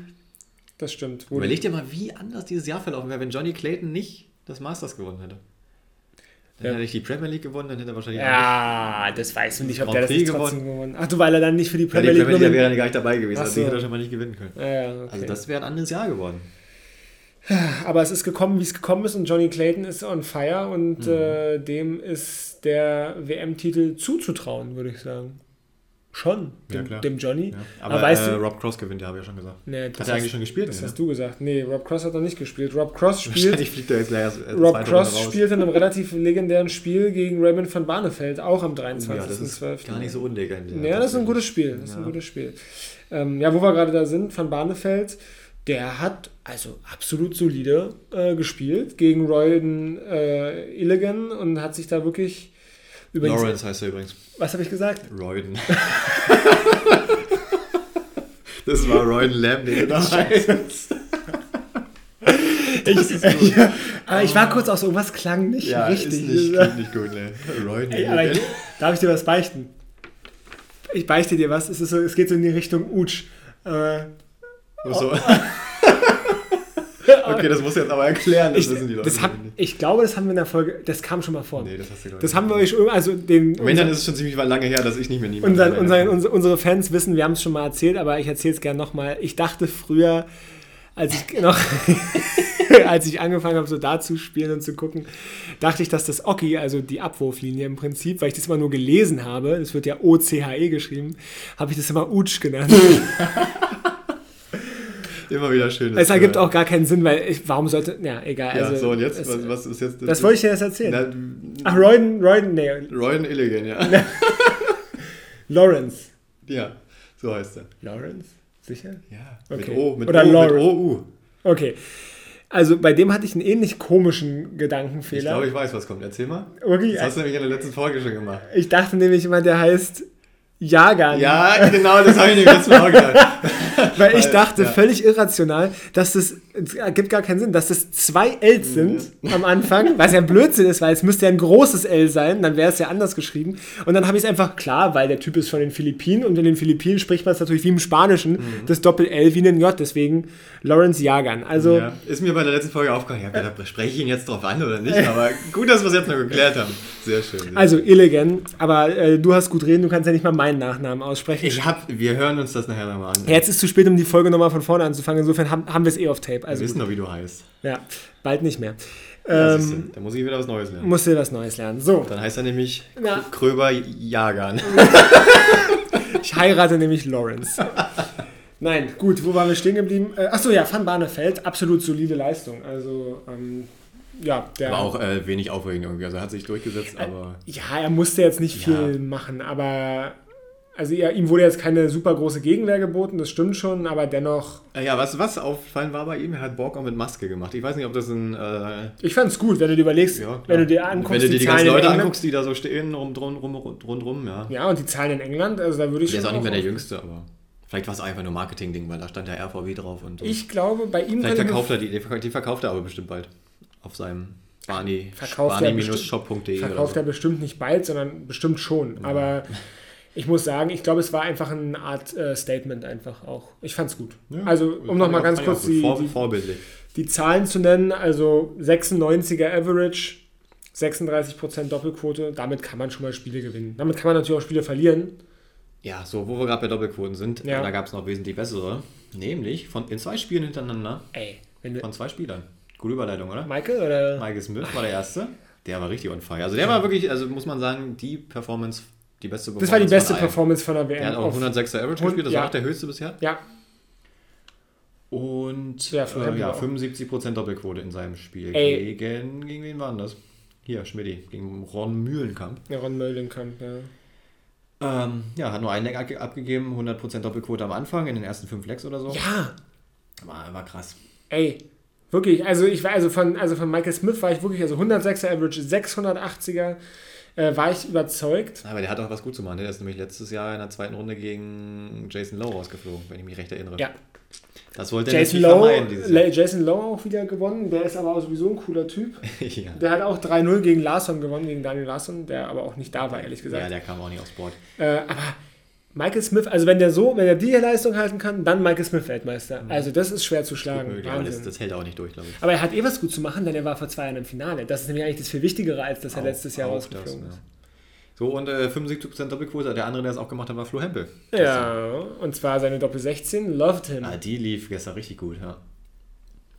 das stimmt. Überleg dir mal, wie anders dieses Jahr verlaufen wäre, wenn Johnny Clayton nicht das Masters gewonnen hätte. Dann ja. hätte ich die Premier League gewonnen, dann hätte er wahrscheinlich. Ja, das weißt du nicht, ob der das gewonnen. gewonnen. Ach du, weil er dann nicht für die Premier League. Ja, die Premier League wäre er gar nicht dabei gewesen, also die hätte er schon mal nicht gewinnen können. Ja, okay. Also das wäre ein anderes Jahr geworden. Aber es ist gekommen, wie es gekommen ist und Johnny Clayton ist on fire und mhm. äh, dem ist der WM-Titel zuzutrauen, würde ich sagen. Schon, dem, ja, dem Johnny. Ja. Aber, Aber weißt äh, du, Rob Cross gewinnt, ja, habe ich ja schon gesagt. Nee, hat er eigentlich schon gespielt? Das ne? hast du gesagt. Nee, Rob Cross hat noch nicht gespielt. Rob Cross spielt. Fliegt er jetzt gleich erst, äh, Rob Cross spielt in einem relativ legendären Spiel gegen Raymond van Barneveld, auch am 23.12. Ja, das ist gar nicht so unlegendär. Ja, das ist ein gutes Spiel. Das ist ein gutes Spiel. Ähm, ja, wo wir gerade da sind, van Barneveld der hat also absolut solide äh, gespielt gegen Royden äh, Illigan und hat sich da wirklich über Lawrence heißt er übrigens. Was habe ich gesagt? Royden. das war Royden Lamb, den du da heißt. ich, ich, aber ich war kurz auch so, irgendwas klang nicht ja, richtig. Ist nicht, klingt nicht gut, ne? Royden Ey, aber ich, Darf ich dir was beichten? Ich beichte dir was. Es, ist so, es geht so in die Richtung Utsch. Äh, so. Okay, das muss jetzt aber erklären, das ich, wissen die Leute. Das hab, ich glaube, das haben wir in der Folge, das kam schon mal vor. Nee, das hast du Das haben wir euch, also den... Wenn, dann ist es schon ziemlich lange her, dass ich nicht mehr niemand unser, unser, unsere, unsere Fans wissen, wir haben es schon mal erzählt, aber ich erzähle es gerne nochmal. Ich dachte früher, als ich noch... als ich angefangen habe, so da zu spielen und zu gucken, dachte ich, dass das Oki, also die Abwurflinie im Prinzip, weil ich das immer nur gelesen habe, das wird ja O-C-H-E geschrieben, habe ich das immer Utsch genannt. Immer wieder schön. Es ergibt auch gar keinen Sinn, weil ich, warum sollte. Ja, egal. Ja, also, so und jetzt, es, was, was, ist jetzt. Das, das wollte ich dir jetzt erzählen. Na, Ach, Royden, Royden, nee. Royden Illigan, ja. Lawrence. Ja, so heißt er. Lawrence? Sicher? Ja. Okay. Mit O, mit Oder O, mit O-U. Okay. Also bei dem hatte ich einen ähnlich komischen Gedankenfehler. Ich glaube, ich weiß, was kommt. Erzähl mal. Okay. Das hast du nämlich in der letzten Folge schon gemacht. Ich dachte nämlich immer, der heißt Jagan. Ja, genau, das habe ich nämlich letztes Mal gedacht. Weil ich dachte, ja. völlig irrational, dass das, ergibt gar keinen Sinn, dass das zwei Ls sind ja. am Anfang, was ja Blödsinn ist, weil es müsste ja ein großes L sein, dann wäre es ja anders geschrieben. Und dann habe ich es einfach klar, weil der Typ ist von den Philippinen und in den Philippinen spricht man es natürlich wie im Spanischen, mhm. das Doppel-L wie ein J, deswegen Lawrence Jagan. Also, ja. Ist mir bei der letzten Folge aufgefallen, ja, äh, spreche ich ihn jetzt drauf an oder nicht, aber gut, dass wir es jetzt noch geklärt haben. Sehr schön. Sehr also Illigan, aber äh, du hast gut reden, du kannst ja nicht mal meinen Nachnamen aussprechen. Ich hab, wir hören uns das nachher nochmal an. Jetzt ist zu spät, um die Folge nochmal von vorne anzufangen. Insofern haben, haben wir es eh auf Tape. Also wir wissen doch, wie du heißt. Ja, bald nicht mehr. Ja, ähm, da muss ich wieder was Neues lernen. Musst du was Neues lernen. So. Dann heißt er nämlich ja. Kröber Jagan. ich heirate nämlich Lawrence. Nein, gut, wo waren wir stehen geblieben? Äh, achso, ja, Van Barneveld, absolut solide Leistung. Also, ähm, ja, der. Aber auch äh, wenig aufregend irgendwie. Also er hat sich durchgesetzt, Äh, aber. Ja, er musste jetzt nicht viel Ja. machen, aber. Also, ja, ihm wurde jetzt keine super große Gegenwehr geboten, das stimmt schon, aber dennoch. Ja, was, was auffallen war bei ihm, er hat Borg auch mit Maske gemacht. Ich weiß nicht, ob das ein. Äh, Ich fand's gut, wenn du dir überlegst, ja, wenn du dir anguckst, Wenn du dir die Zahlen ganzen Leute anguckst, die da so stehen, rum, drum, rum, rundrum, ja. Ja, und die Zahlen in England, also da würde ich Der ist auch nicht mehr der Jüngste, aber. Vielleicht war es einfach nur Marketing-Ding, weil da stand der RVW drauf und. Ich glaube, bei ihm Vielleicht verkauft er die, die verkauft- die er aber bestimmt bald. Auf seinem Barney, Verkauft er barney-shop.de oder Verkauft so. er bestimmt nicht bald, sondern bestimmt schon. Aber ich muss sagen, ich glaube, es war einfach eine Art äh, Statement einfach auch. Ich fand's gut. Ja, also, um nochmal ganz kurz gut. die, Vor, die, vorbildlich. die Zahlen zu nennen. Also 96er Average, 36% Doppelquote. Damit kann man schon mal Spiele gewinnen. Damit kann man natürlich auch Spiele verlieren. Ja, so, wo wir gerade bei Doppelquoten sind, Ja. da gab es noch wesentlich bessere. Nämlich von, in zwei Spielen hintereinander Ey, von zwei Spielern. Gute Überleitung, oder? Michael oder? Michael Smith war der Erste. Der war richtig on fire. Also der war wirklich, also muss man sagen, die Performance, die beste Das war die Performance beste von. Performance von der WM. Der hat auch auf- 106er Average gespielt, das ja. war auch der höchste bisher. Ja, Und Ja, äh, ja, auch. 75% Doppelquote in seinem Spiel. Ey. Gegen, gegen wen war denn das? Hier, Schmidti, gegen Ron Mühlenkamp. ja Ron Möllenkamp, ja. Ähm, ja, hat nur einen Leck abge- abgegeben, 100% Doppelquote am Anfang, in den ersten fünf Lecks oder so. Ja, War, war krass. Ey, wirklich, also ich war also von, also von Michael Smith war ich wirklich, also 106er Average, 680er, äh, war ich überzeugt. Aber der hat auch was gut zu machen. Der ist nämlich letztes Jahr in der zweiten Runde gegen Jason Lowe rausgeflogen, wenn ich mich recht erinnere. Ja. Das wollte er Jason natürlich Lowe, vermeiden dieses Jahr. Jason Lowe auch wieder gewonnen, der ist aber auch sowieso ein cooler Typ. ja. Der hat auch 3-0 gegen Larsson gewonnen, gegen Daniel Larsson, der aber auch nicht da war, ehrlich ja, gesagt. der kam auch nicht aufs Board. Äh, aber Michael Smith, also wenn der so, wenn er die Leistung halten kann, dann Michael Smith Weltmeister. Also das ist schwer zu schlagen. Möglich, aber das, das hält er auch nicht durch, glaube ich. aber er hat eh was gut zu machen, denn er war vor zwei Jahren im Finale. Das ist nämlich eigentlich das viel Wichtigere, als dass er Auch- letztes Jahr rausgeflogen das, ist. ja. So, und äh, 75% Doppelquote, der andere, der es auch gemacht hat, war Flo Hempel. Ja, und zwar seine Doppel 16, Loved Him. Ah, die lief gestern richtig gut, ja.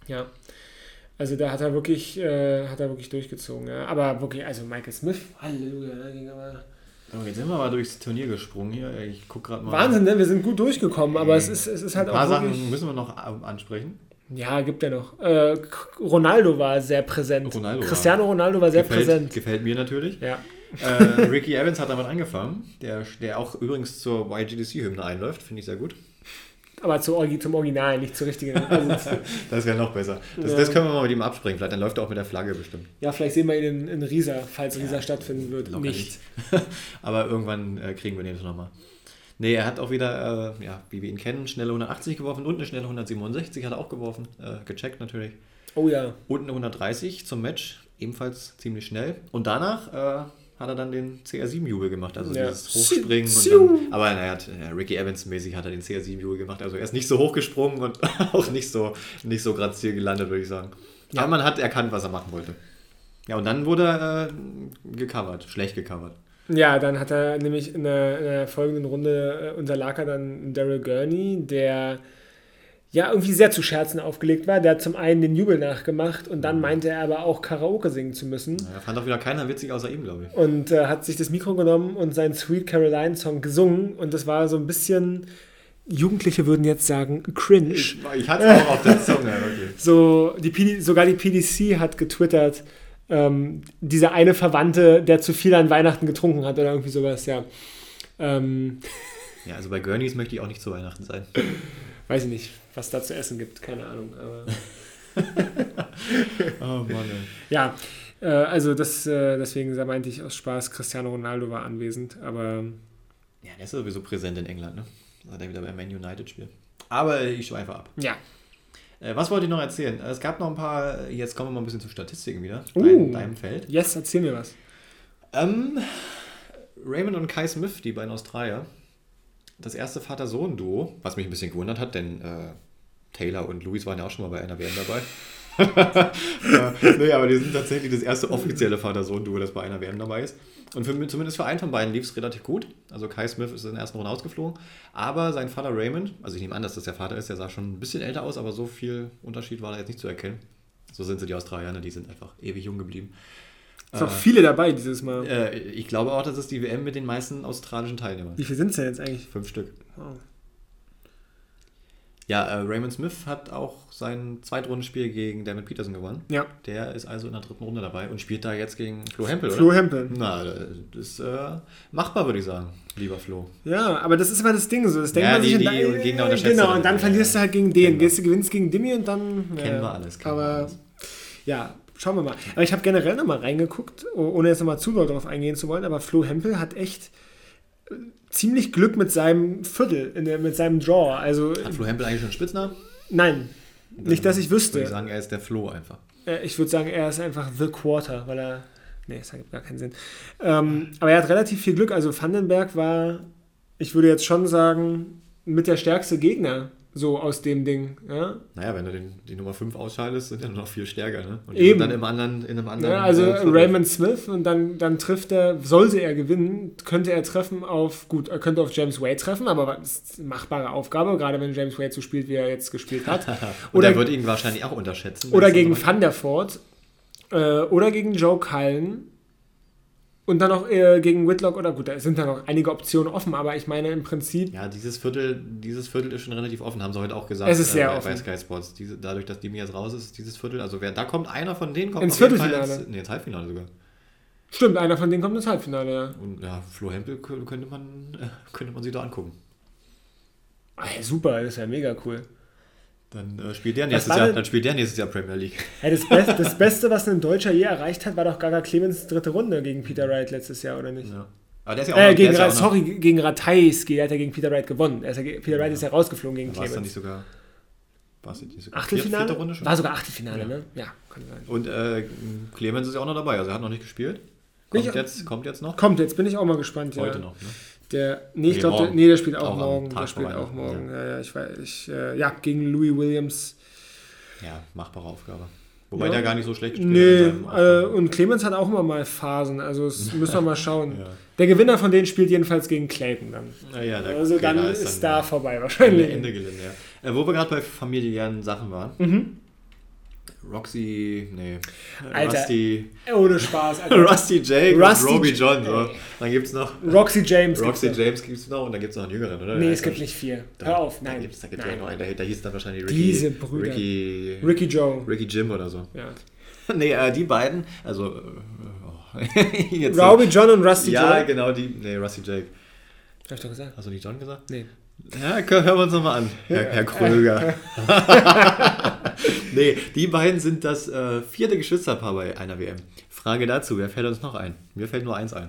Ja. Also da hat er wirklich, äh, hat er wirklich durchgezogen. Ja. Aber wirklich, also Michael Smith, Halleluja, ne, ging aber So, jetzt sind wir mal durchs Turnier gesprungen hier. Ich guck gerade mal. Wahnsinn, ne? Wir sind gut durchgekommen, aber es ist, es ist halt Ein paar auch. Sachen müssen wir noch a- ansprechen. Ja, gibt ja noch. Äh, Ronaldo war sehr präsent. Ronaldo war- Cristiano Ronaldo war sehr gefällt, präsent. gefällt mir natürlich. Ja. äh, Ricky Evans hat damit angefangen, der, der auch übrigens zur YGDC-Hymne einläuft, finde ich sehr gut. Aber zu, zum Original, nicht zur richtigen. Also, Das wäre noch besser. Das, Ja. das können wir mal mit ihm abspringen. Vielleicht dann läuft er auch mit der Flagge bestimmt. ja, vielleicht sehen wir ihn in, in Riesa, falls Riesa stattfinden wird. Locker Nicht. Aber irgendwann äh, kriegen wir den schon nochmal. Nee, er hat auch wieder, äh, ja, wie wir ihn kennen, schnelle 180 geworfen und eine schnelle 167 hat er auch geworfen. Äh, gecheckt natürlich. Oh ja. Und eine 130 zum Match, ebenfalls ziemlich schnell. Und danach äh, hat er dann den CR7-Jubel gemacht, also Ja. dieses Hochspringen. Dann, aber naja, ja, Ricky Evans-mäßig hat er den CR7-Jubel gemacht. Also er ist nicht so hochgesprungen und auch nicht so, nicht so grazil gelandet, würde ich sagen. Aber man hat erkannt, was er machen wollte. Ja, und dann wurde er äh, gecovert, schlecht gecovert. Ja, dann hat er nämlich in der, in der folgenden Runde äh, unterlag er dann Daryl Gurney, der ja irgendwie sehr zu Scherzen aufgelegt war. Der hat zum einen den Jubel nachgemacht und dann meinte er aber auch Karaoke singen zu müssen. Ja, fand auch wieder keiner witzig außer ihm, glaube ich. Und äh, hat sich das Mikro genommen und seinen Sweet Caroline Song gesungen. Und das war so ein bisschen, Jugendliche würden jetzt sagen, cringe. Ich, ich hatte es auch auf der Zunge, wirklich. So, die sogar die PDC hat getwittert, ähm, dieser eine Verwandte, der zu viel an Weihnachten getrunken hat oder irgendwie sowas, ja. Ähm, Ja, also bei Gurneys möchte ich auch nicht zu Weihnachten sein. weiß ich nicht, was da zu essen gibt, keine Ahnung. Aber Oh Mann, ja, äh, also das, äh, deswegen meinte ich aus Spaß, Cristiano Ronaldo war anwesend, aber Ja, der ist sowieso präsent in England, ne? Seit er wieder bei Man United spielt. Aber ich schweife ab. ja. Äh, was wollte ich noch erzählen? Äh, Es gab noch ein paar, jetzt kommen wir mal ein bisschen zu Statistiken wieder, Uh. dein, deinem Feld. Yes, erzähl mir was. Ähm, Raymond und Kai Smith, die beiden Australier, das erste Vater-Sohn-Duo, was mich ein bisschen gewundert hat, denn äh, Taylor und Louis waren ja auch schon mal bei einer WM dabei. ja, nee, aber die sind tatsächlich das erste offizielle Vater-Sohn-Duo, das bei einer WM dabei ist. Und für, zumindest für einen von beiden lief es relativ gut. Also Kai Smith ist in der ersten Runde ausgeflogen. Aber sein Vater Raymond, also ich nehme an, dass das der Vater ist, der sah schon ein bisschen älter aus, aber so viel Unterschied war da jetzt nicht zu erkennen. So sind sie die Australier, die sind einfach ewig jung geblieben. Es sind auch viele dabei dieses Mal. Äh, ich glaube auch, das ist die WM mit den meisten australischen Teilnehmern. Wie viel sind es denn jetzt eigentlich? Fünf Stück. Oh. Ja, äh, Raymond Smith hat auch sein Zweitrundenspiel gegen David Peterson gewonnen. Ja. Der ist also in der dritten Runde dabei und spielt da jetzt gegen Flo Hempel, Flo oder? Hempel. Na, das ist äh, machbar, würde ich sagen, lieber Flo. Ja, aber das ist immer das Ding so. Das denkt Ja, man die- sich die in- Gegner unterschätzen Genau, und dann Ja, verlierst ja. du halt gegen den. Wir. Gehst, du gewinnst gegen Dimi und dann. Kennen wir alles, kennen wir aber alles. ja, schauen wir mal. Aber ich habe generell nochmal reingeguckt, oh- ohne jetzt nochmal zu doll darauf eingehen zu wollen, aber Flo Hempel hat echt äh, ziemlich Glück mit seinem Viertel, in der, mit seinem Draw. Also, Hat Flo Hempel eigentlich schon einen Spitznamen? nein, nicht, dass ich Würde wüsste. ich sagen, er ist der Flo einfach. Äh, Ich würde sagen, er ist einfach The Quarter, weil er. Nee, das ergibt gar keinen Sinn. Ähm, aber er hat relativ viel Glück. Also Vandenberg war, ich würde jetzt schon sagen, mit der stärkste Gegner so aus dem Ding. Ja? Naja, wenn du den, die Nummer 5 ausschaltest, sind ja noch viel stärker, ne? Und Eben. dann im anderen, in einem anderen. Ja, also äh. Raymond Smith und dann, dann trifft er, sollte er gewinnen, könnte er treffen auf, gut, er könnte auf James Wade treffen, aber das ist eine machbare Aufgabe, gerade wenn James Wade so spielt, wie er jetzt gespielt hat. Oder er wird ihn wahrscheinlich auch unterschätzen. Oder gegen Van der Voort. Äh, oder gegen Joe Cullen. Und dann noch äh, gegen Whitlock oder gut, da sind da noch einige Optionen offen, aber ich meine im Prinzip, Ja, dieses Viertel, dieses Viertel ist schon relativ offen, haben sie heute auch gesagt. Es ist sehr bei, offen. Bei Sky Sports. Diese, dadurch, dass Dimi jetzt raus ist, ist dieses Viertel, also wer, da kommt einer von denen, kommt Ins Viertelfinale. Ins, nee, ins Halbfinale sogar. stimmt, einer von denen kommt ins Halbfinale, ja. Und ja, Flo Hempel kö- könnte man, äh, könnte man sich da angucken. Ah, ja, super, das ist ja mega cool. Dann äh, spielt der nächstes war Jahr, denn- dann spielt der nächstes Jahr Premier League. Hey, das, Best, das Beste, was ein Deutscher je erreicht hat, war doch Gaga Clemens dritte Runde gegen Peter Wright letztes Jahr, oder nicht? Ja. Aber der ist ja auch Äh, noch- gegen, ja auch noch- sorry, gegen Ratajski, der hat ja gegen Peter Wright gewonnen. Er ja, Peter Wright ist ja rausgeflogen gegen War es dann nicht Clemens. sogar. War es nicht sogar Achtelfinale? vierte Runde schon? War sogar Achtelfinale, ne? Ja, kann sein. Und äh, Clemens ist ja auch noch dabei, also er hat noch nicht gespielt. Kommt, Nicht- jetzt, kommt jetzt noch? Kommt, jetzt bin ich auch mal gespannt. Heute noch. Ne? Der, nee, ich Nee, glaube, nee, der spielt auch, Auch morgen. Der spielt auch Weihnachten, morgen. Ja, ja, ich weiß. Ich, äh, ja, gegen Louis Williams. Ja, machbare Aufgabe. Wobei Ja. der gar nicht so schlecht gespielt Nee, äh, und Clemens hat auch immer mal Phasen. Also das müssen wir mal schauen. Ja. Der Gewinner von denen spielt jedenfalls gegen Clayton dann. Naja, da, Also dann da ist, dann da vorbei wahrscheinlich. Ende Gelände, ja. Äh, wo wir gerade bei familiären Sachen waren. Mhm. Roxy, nee. Alter. Rusty, Ohne Spaß. Alter. Rusty Jake Rusty und Roby J- John. So. Dann gibt es noch Roxy James. Roxy gibt's. James gibt es noch und dann gibt es noch einen jüngeren, oder? Nee, Da es gibt nicht vier. Da- Hör auf, Da nein. gibt es da gibt's nein. ja noch einen, der, der hieß dann wahrscheinlich Ricky. Diese Brüder. Ricky, Ricky Joe. Ricky Jim oder so. Ja. nee, äh, die beiden, also. Äh, oh. Roby John und Rusty Ja, Joe. genau, die. Nee, Rusty Jake. Hab ich doch gesagt. Hast du nicht John gesagt? Nee. Ja, hören wir uns nochmal an, Herr, Herr Kröger. nee, die beiden sind das äh, vierte Geschwisterpaar bei einer WM. Frage dazu, wer fällt uns noch ein? Mir fällt nur eins ein.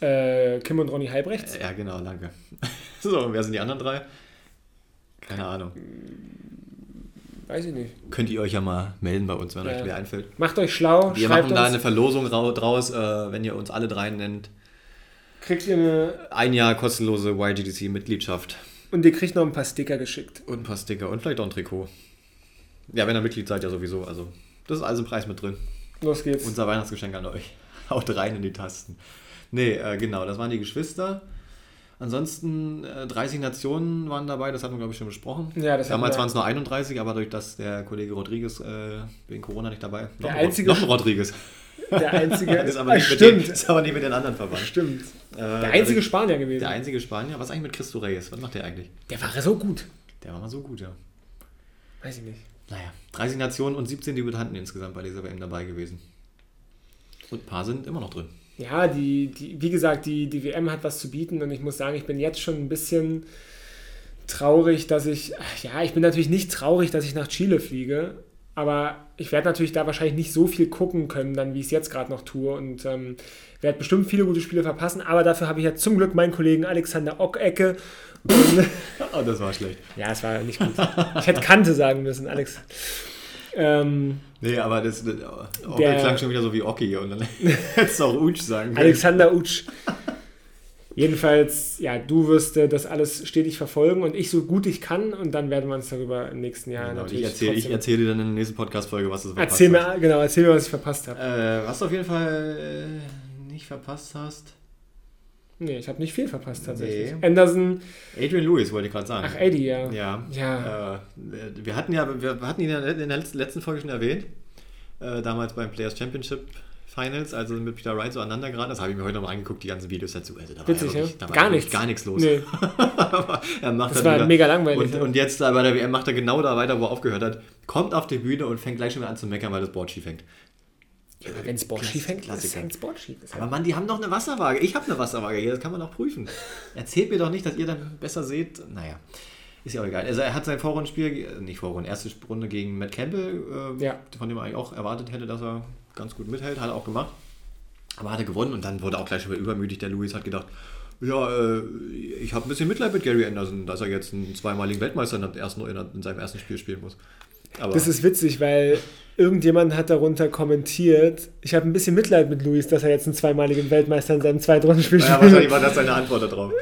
Äh, Kim und Ronny Halbrechts. Ja, genau, danke. So, und wer sind die anderen drei? Keine Ahnung. Weiß ich nicht. Könnt ihr euch ja mal melden bei uns, wenn Ja. euch wer einfällt. Macht euch schlau. Wir machen da uns. eine Verlosung rau- draus, äh, wenn ihr uns alle drei nennt. kriegt ihr eine. Ein Jahr kostenlose YGDC-Mitgliedschaft. Und ihr kriegt noch ein paar Sticker geschickt. Und ein paar Sticker und vielleicht auch ein Trikot. Ja, wenn ihr Mitglied seid, ja sowieso. Also, das ist alles im Preis mit drin. Los geht's. Unser Weihnachtsgeschenk an euch. Haut rein in die Tasten. Nee, äh, genau, das waren die Geschwister. Ansonsten äh, 30 Nationen waren dabei, das hatten wir, glaube ich, schon besprochen. Ja, Damals waren es nur 31, aber durch das der Kollege Rodriguez äh, wegen Corona nicht dabei. Noch, Der Rod- einzige- noch ein Rodriguez. Der einzige. Ist aber, Ah, nicht mit stimmt. den, ist aber nicht mit den anderen verwandt. Stimmt. Äh, Der einzige dadurch- Spanier gewesen. Der einzige Spanier. Was eigentlich mit Christo Reyes? Was macht der eigentlich? Der war so gut. Der war mal so gut, ja. Weiß ich nicht. Naja, 30 Nationen und 17 Debütanten insgesamt bei dieser WM dabei gewesen. Und ein paar sind immer noch drin. Ja, die, die, wie gesagt, die, die WM hat was zu bieten und ich muss sagen, ich bin jetzt schon ein bisschen traurig, dass ich, ja, ich bin natürlich nicht traurig, dass ich nach Chile fliege, aber ich werde natürlich da wahrscheinlich nicht so viel gucken können, dann wie ich es jetzt gerade noch tue und ähm, werde bestimmt viele gute Spiele verpassen, aber dafür habe ich ja zum Glück meinen Kollegen Alexander Ockecke. Oh, das war schlecht. ja, es war nicht gut. Ich hätte Kante sagen müssen, Alex. Ähm, Nee, aber das, das Onkel Der- klang schon wieder so wie Oki und dann hättest du auch Utsch sagen können. Alexander Utsch. Jedenfalls, ja, du wirst äh, das alles stetig verfolgen und ich so gut ich kann und dann werden wir uns darüber im nächsten Jahr Genau, natürlich ich erzähle ich trotzdem- erzähl dir dann in der nächsten Podcast-Folge, was du so verpasst Erzähl hast. mir, genau, erzähl mir, was ich verpasst habe. Äh, was du auf jeden Fall äh, nicht verpasst hast. Nee, ich habe nicht viel verpasst tatsächlich. Nee. Anderson, Adrian Lewis wollte ich gerade sagen. ach Eddie, ja. Ja. Ja. Äh, wir hatten ja, wir hatten ihn ja in der letzten Folge schon erwähnt. Äh, damals beim Players Championship Finals, also mit Peter Wright so aneinander geraten. Das habe ich mir heute noch mal angeguckt, die ganzen Videos dazu. Also da Witzig, war ja ja? wirklich, da war Gar ja nichts. gar nichts los. Nee. Er macht Das war wieder, mega langweilig, Und, ja. und jetzt bei der WM macht er genau da weiter, wo er aufgehört hat. Kommt auf die Bühne und fängt gleich schon wieder an zu meckern, weil das Board schief hängt. Wenn Sport schief hängt, ist schief. Ist Aber Mann, die haben doch eine Wasserwaage. Ich habe eine Wasserwaage hier, das kann man auch prüfen. Erzählt mir doch nicht, dass ihr dann besser seht. Naja, ist ja auch egal. Also er hat sein Vorrundenspiel, äh, nicht Vorrunde, erste Runde gegen Matt Campbell, äh, Ja. von dem man eigentlich auch erwartet hätte, dass er ganz gut mithält, hat er auch gemacht. Aber hat er gewonnen und dann wurde auch gleich schon wieder übermütig. Der Louis hat gedacht, ja, äh, ich habe ein bisschen Mitleid mit Gary Anderson, dass er jetzt einen zweimaligen Weltmeister in, ersten, in seinem ersten Spiel spielen muss. Aber Das ist witzig, weil irgendjemand hat darunter kommentiert, ich habe ein bisschen Mitleid mit Luis, dass er jetzt einen zweimaligen Weltmeister in seinem Zweitrundenspiel Ja, spielt. wahrscheinlich war das seine Antwort darauf.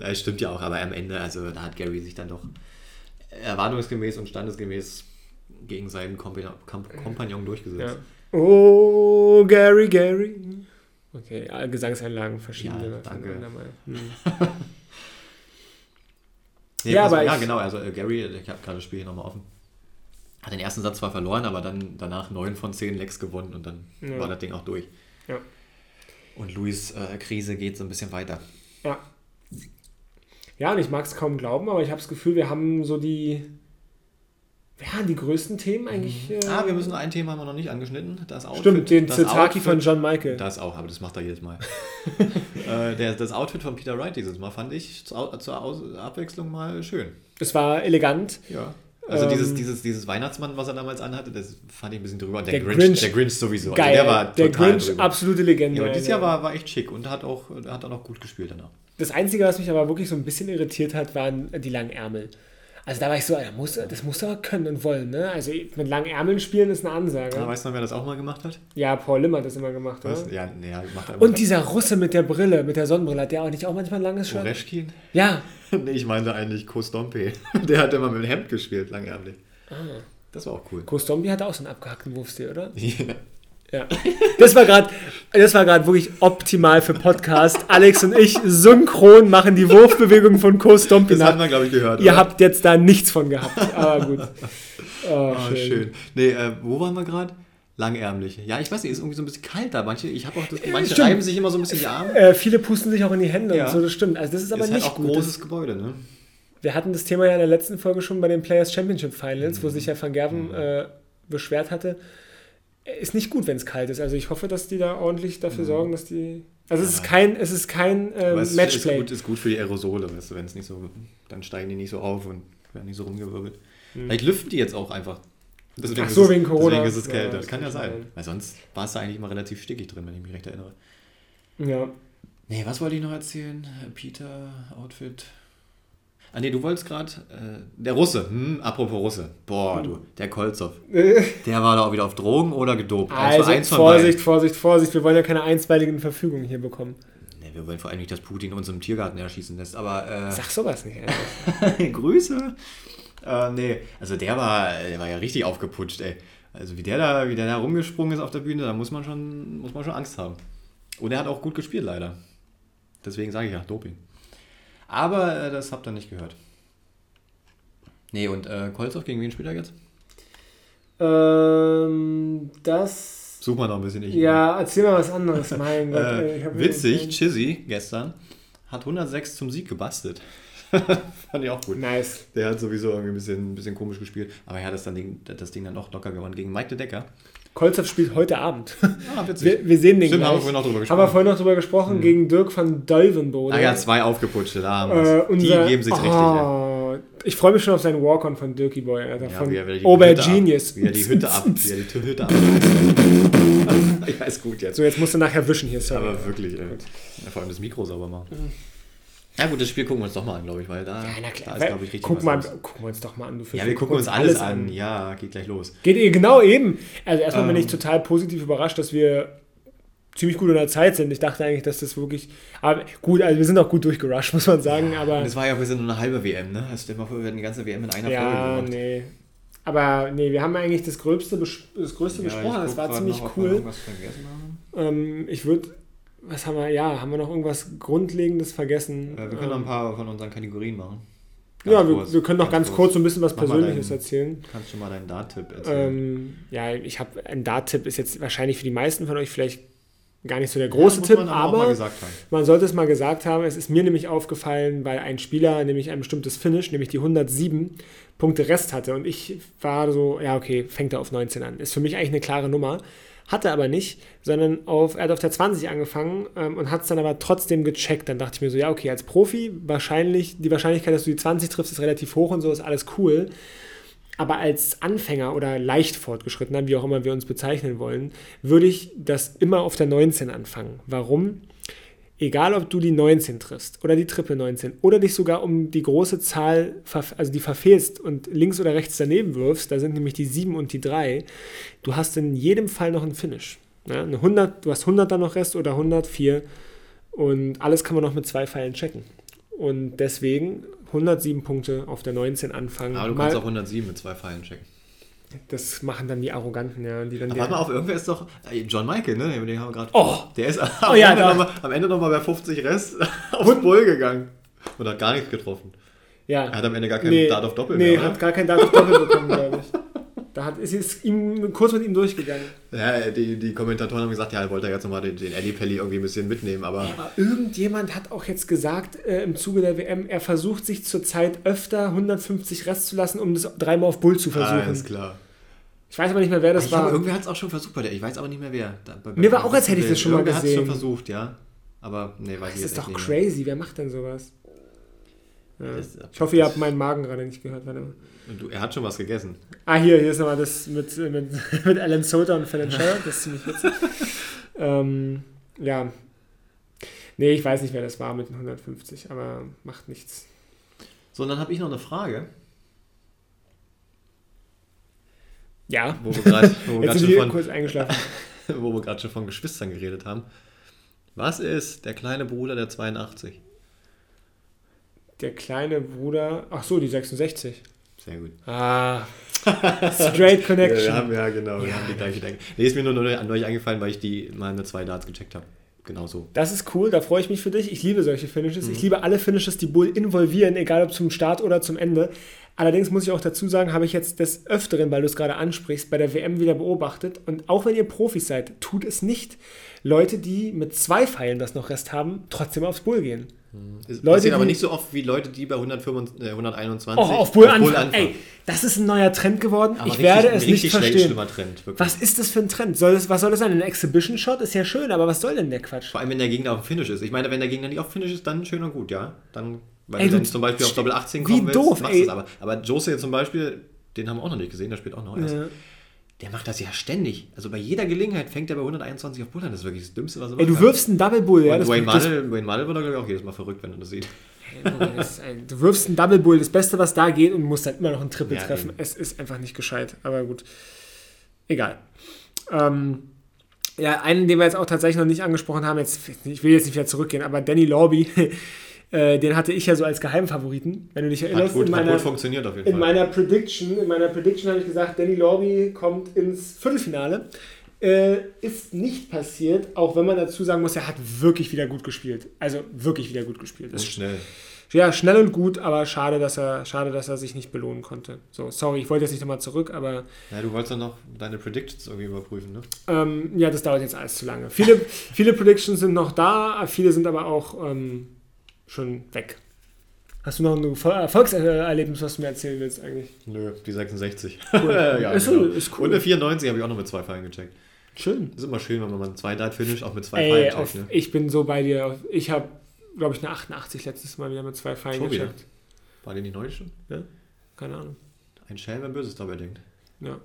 Ja, stimmt ja auch, aber am Ende, also da hat Gary sich dann doch erwartungsgemäß und standesgemäß gegen seinen Kompa- Kom- Kompagnon durchgesetzt. Ja. Oh, Gary, Gary. Okay, Gesangseinlagen verschiedene. Ja, danke. Hm. Nee, Ja, also, aber ja ich- genau, also äh, Gary, ich habe gerade das Spiel hier nochmal offen, hat den ersten Satz zwar verloren, aber dann danach 9 von 10 Lecks gewonnen und dann Ja. war das Ding auch durch. Ja. Und Louis äh, Krise geht so ein bisschen weiter. Ja. Ja, und ich mag es kaum glauben, aber ich habe das Gefühl, wir haben so die, ja, die größten Themen eigentlich. Äh, Ah, wir müssen ein Thema haben wir noch nicht angeschnitten. Das Outfit, Stimmt, den Zitaki von John Michael. Das auch, aber das macht er jedes Mal. äh, der, das Outfit von Peter Wright dieses Mal fand ich zur, zur Abwechslung mal schön. Es war elegant. Ja. Also Ähm, dieses, dieses, dieses Weihnachtsmann, was er damals anhatte, das fand ich ein bisschen drüber. Und Der, Der Grinch, Grinch- der Grinch sowieso. Geil. Also der war der Grinch, drüber. absolute Legende. Ja, aber dieses. Jahr war, war echt schick und hat auch, hat auch noch gut gespielt danach. Das Einzige, was mich aber wirklich so ein bisschen irritiert hat, waren die langen Ärmel. Also da war ich so, Alter, muss, das muss er können und wollen, ne? Also mit langen Ärmeln spielen ist eine Ansage. Ja. Weißt du noch, wer das auch mal gemacht hat? Ja, Paul Limmer hat das immer gemacht, Was? oder? Ja, nee, macht er. Und dieser Russe mit der Brille, mit der Sonnenbrille, hat der auch nicht auch manchmal ein langes Shirt? Oreschkin? Ja. nee, ich meinte eigentlich Kostompe. Der hat immer mit dem Hemd gespielt, langärmlich. Ah. Das war auch cool. Kostombi hat auch so einen abgehackten Wurfstil, oder? Ja. Ja. Das war gerade, das war gerade wirklich optimal für Podcast. Alex und ich synchron machen die Wurfbewegung von Kostombi Das hat man, glaube ich, gehört. Ihr oder? habt jetzt da nichts von gehabt. Aber gut. Oh, Ah, schön. Nee, äh, wo waren wir gerade? Langärmlich. Ja, ich weiß nicht, ist irgendwie so ein bisschen kalt da. Manche, ich habe auch das, manche stimmt. reiben sich immer so ein bisschen die Arme. Äh, viele pusten sich auch in die Hände Ja. und so, das stimmt. Also das ist aber ist nicht halt auch gut. großes Gebäude, ne? Wir hatten das Thema ja in der letzten Folge schon bei den Players Championship Finals, Mhm. wo sich ja Van Gerven äh, beschwert hatte. Ist nicht gut, wenn es kalt ist. Also ich hoffe, dass die da ordentlich dafür sorgen, dass die. Also es ist kein, es ist kein ähm, Mhm. Es ist Matchplay. gut, ist gut für die Aerosole, weißt du, wenn es nicht so, dann steigen die nicht so auf und werden nicht so rumgewirbelt. Vielleicht lüften die jetzt auch einfach. Deswegen. Ach ist so, es, wegen Corona. Deswegen ist es Ja, kälter. das das kann ja sein. sein. Weil sonst war es da eigentlich immer relativ stickig drin, wenn ich mich recht erinnere. Ja. Nee, was wollte ich noch erzählen? Peter, Outfit. Ah nee, du wolltest gerade. Äh, der Russe, hm, apropos Russe. Boah, du, der Kolzow. Der war da auch wieder auf Drogen oder gedopt. Also Eins von Vorsicht, Vorsicht, Vorsicht. Wir wollen ja keine einstweiligen Verfügungen hier bekommen. Nee, wir wollen vor allem nicht, dass Putin uns im Tiergarten erschießen lässt, aber. Äh, Sag sowas nicht. Grüße. Äh, nee, also der war, der war ja richtig aufgeputscht, ey. Also wie der da, wie der da rumgesprungen ist auf der Bühne, da muss man schon, muss man schon Angst haben. Und er hat auch gut gespielt, leider. Deswegen sage ich ja, Doping. Aber äh, das habt ihr nicht gehört. Nee, und äh, Kolzow, gegen wen spielt er jetzt? ähm, das. Such mal noch ein bisschen. Ich, Ja, erzähl mal was anderes. Mein Gott. ey, Äh, witzig, Chizzy gestern hat 106 zum Sieg gebastelt. Fand ich auch gut. Nice. Der hat sowieso irgendwie ein bisschen, ein bisschen komisch gespielt. Aber er hat das, dann Ding, das Ding dann auch locker gewonnen gegen Mike de Decker. Kolzow spielt heute Abend. Ah, witzig. Wir, wir sehen den Stimmt, gleich. haben wir vorhin noch drüber Haben wir gesprochen. vorhin noch drüber gesprochen, gegen Dirk van Dolvenbode. ah ja, zwei aufgeputschte, da haben Äh, Die geben sich richtig. ey. oh, ich freue mich schon auf seinen Walk-On von Dirky Boy, Alter. Ja, von er ab, wie er die Hütte ab, wie er die Hütte ab. ja, ist gut jetzt. So, jetzt musst du nachher wischen hier, sorry. Aber wirklich, ey. Ja, vor allem das Mikro sauber machen. Ja gut, das Spiel gucken wir uns doch mal an, glaube ich, weil da, ja, na klar. da ist, glaube ich, richtig Guck was mal, gucken wir uns doch mal an. Du Ja, wir gucken uns alles an. Ja, geht gleich los. Geht eh genau eben. Also erstmal bin Ähm. ich total positiv überrascht, dass wir ziemlich gut in der Zeit sind. Ich dachte eigentlich, dass das wirklich. Aber gut, also wir sind auch gut durchgerusht, muss man sagen. aber Und es war ja auch ein bisschen nur eine halbe WM, ne? Also stell dir mal vor, wir hätten die ganze WM in einer ja, Folge gemacht. nee. Aber nee, wir haben eigentlich das Gröbste, das Größte Ja, besprochen. Das war ziemlich noch, wir cool. Ähm, ich würde. Was haben wir? Ja, haben wir noch irgendwas Grundlegendes vergessen? Äh, wir können noch ein Ähm, paar von unseren Kategorien machen. ja, wir, wir, können noch ganz, ganz kurz so ein bisschen was Mach Persönliches dein, erzählen. Kannst du mal deinen Dart-Tipp erzählen? Ähm, ja, ich habe ein Dart-Tipp, ist jetzt wahrscheinlich für die meisten von euch vielleicht gar nicht so der große ja, Tipp, man aber man sollte es mal gesagt haben. Es ist mir nämlich aufgefallen, weil ein Spieler nämlich ein bestimmtes Finish, nämlich die 107 Punkte Rest hatte und ich war so, ja okay, fängt er auf 19 an. Ist für mich eigentlich eine klare Nummer. Hatte aber nicht, sondern auf, er hat auf der 20 angefangen ähm, und hat es dann aber trotzdem gecheckt. Dann dachte ich mir so, ja okay, als Profi wahrscheinlich, die Wahrscheinlichkeit, dass du die 20 triffst, ist relativ hoch und so, ist alles cool. Aber als Anfänger oder leicht fortgeschrittener, wie auch immer wir uns bezeichnen wollen, würde ich das immer auf der 19 anfangen. Warum? Egal, ob du die 19 triffst oder die Triple 19 oder dich sogar um die große Zahl, also die verfehlst und links oder rechts daneben wirfst, da sind nämlich die 7 und die 3, du hast in jedem Fall noch einen Finish. Ja, eine 100, du hast 100 dann noch Rest oder 104 und alles kann man noch mit zwei Pfeilen checken. Und deswegen 107 Punkte auf der 19 anfangen. Aber du kannst auch 107 mit zwei Pfeilen checken. Das machen dann die Arroganten, ja. Die dann Aber warte mal auf, irgendwer ist doch. Äh, John Michael, ne? Den haben wir gerade. Oh! Der ist am, oh, ja, Ende noch am Ende nochmal bei 50 Rest aufs Bull gegangen. Und hat gar nichts getroffen. Ja. Er hat am Ende gar keinen nee, Dart auf Doppel nee, mehr. Nee, hat gar keinen Dart auf Doppel bekommen, glaube ich. Da hat, ist es ihm kurz mit ihm durchgegangen. Ja, die, die Kommentatoren haben gesagt, ja, er wollte jetzt nochmal den, den Eddie Pelli irgendwie ein bisschen mitnehmen. Aber, aber irgendjemand hat auch jetzt gesagt, äh, im Zuge der WM, er versucht sich zurzeit öfter 150 Rest zu lassen, um das dreimal auf Bull zu versuchen. Ah, ist klar. Ich weiß aber nicht mehr, wer das ich war. Glaube, irgendwer hat es auch schon versucht bei der. Ich weiß aber nicht mehr wer. Da, bei, Mir war auch, als hätte ich das schon mal gesehen. hat es schon versucht, ja. Aber nee, weiß das ich Das ist doch crazy. Mehr. Wer macht denn sowas? Ja. Ich hoffe, ihr habt meinen Magen gerade nicht gehört. Warte Du, er hat schon was gegessen. Ah, hier, hier ist nochmal das mit, mit, mit Alan Soter und Fallon Scherer. Das ist ziemlich witzig. ähm, ja. Nee, ich weiß nicht, wer das war mit den 150, aber macht nichts. So, und dann habe ich noch eine Frage. Ja. Wo wir gerade schon, kurz eingeschlafen. wo wir gerade schon von Geschwistern geredet haben. Was ist der kleine Bruder der 82? Der kleine Bruder, ach so, die 66. Sehr gut. Ah, straight Connection. ja, wir haben, ja, genau, ja. wir haben die gleiche Denke. Nee, ist mir nur neulich eingefallen, weil ich die mal mit zwei Darts gecheckt habe. Genau so. Das ist cool, da freue ich mich für dich. Ich liebe solche Finishes. Mhm. Ich liebe alle Finishes, die Bull involvieren, egal ob zum Start oder zum Ende. Allerdings muss ich auch dazu sagen, habe ich jetzt des Öfteren, weil du es gerade ansprichst, bei der WM wieder beobachtet. Und auch wenn ihr Profis seid, tut es nicht. Leute, die mit zwei Pfeilen das noch Rest haben, trotzdem aufs Bull gehen. Es Leute, passiert aber nicht so oft wie Leute, die bei 125, äh, 121 oh, auf Bull, auf Bull anfangen. Ey, das ist ein neuer Trend geworden. Aber ich richtig, werde es nicht verstehen. Trend, was ist das für ein Trend? Soll das, was soll das sein? Ein Exhibition-Shot ist ja schön, aber was soll denn der Quatsch? Vor allem, wenn der Gegner auf Finish ist. Ich meine, wenn der Gegner nicht auf Finish ist, dann schön und gut, ja. Dann, weil ey, du dann zum Beispiel auf Doppel 18 kommen willst, doof, machst du es aber. Aber Jose zum Beispiel, den haben wir auch noch nicht gesehen, der spielt auch noch erst. Ja der macht das ja ständig. Also bei jeder Gelegenheit fängt er bei 121 auf Bull an. Das ist wirklich das Dümmste, was er Ey, du wirfst einen Double Bull, ja. Das Wayne Muddle, Wayne Muddle wird glaube ich, auch jedes Mal verrückt, wenn er das sieht. du wirfst einen Double Bull, das Beste, was da geht, und musst dann immer noch einen Triple ja, treffen. Eben. Es ist einfach nicht gescheit, aber gut. Egal. Ähm, ja, einen, den wir jetzt auch tatsächlich noch nicht angesprochen haben, jetzt, ich will jetzt nicht wieder zurückgehen, aber Danny Lorby, äh, den hatte ich ja so als Geheimfavoriten, wenn du dich erinnerst. Hat gut, in meiner, hat gut funktioniert auf jeden in Fall. Meiner Prediction, in meiner Prediction habe ich gesagt, Danny Lorby kommt ins Viertelfinale. Äh, ist nicht passiert, auch wenn man dazu sagen muss, er hat wirklich wieder gut gespielt. Also wirklich wieder gut gespielt. Das ist schnell. Ja, schnell und gut, aber schade, dass er, schade, dass er sich nicht belohnen konnte. So, sorry, ich wollte jetzt nicht nochmal zurück, aber. Ja, du wolltest doch noch deine Predictions irgendwie überprüfen, ne? Ähm, ja, das dauert jetzt alles zu lange. Viele, viele Predictions sind noch da, viele sind aber auch ähm, schon weg. Hast du noch ein Erfolgserlebnis, was du mir erzählen willst eigentlich? Nö, die 66. Cool. ja, ist, genau. ist cool. Und eine 94 habe ich auch noch mit zwei Fallen gecheckt. Schön. Das ist immer schön, wenn man einen zwei Dart finish auch mit zwei Ey, Fallen checkt. Ne? Ich bin so bei dir. Ich habe, glaube ich, eine 88 letztes Mal wieder mit zwei Fallen schon gecheckt. Wieder? War die nicht neu schon? Ja? Keine Ahnung. Ein Schelm, wenn Böses dabei denkt. Ja.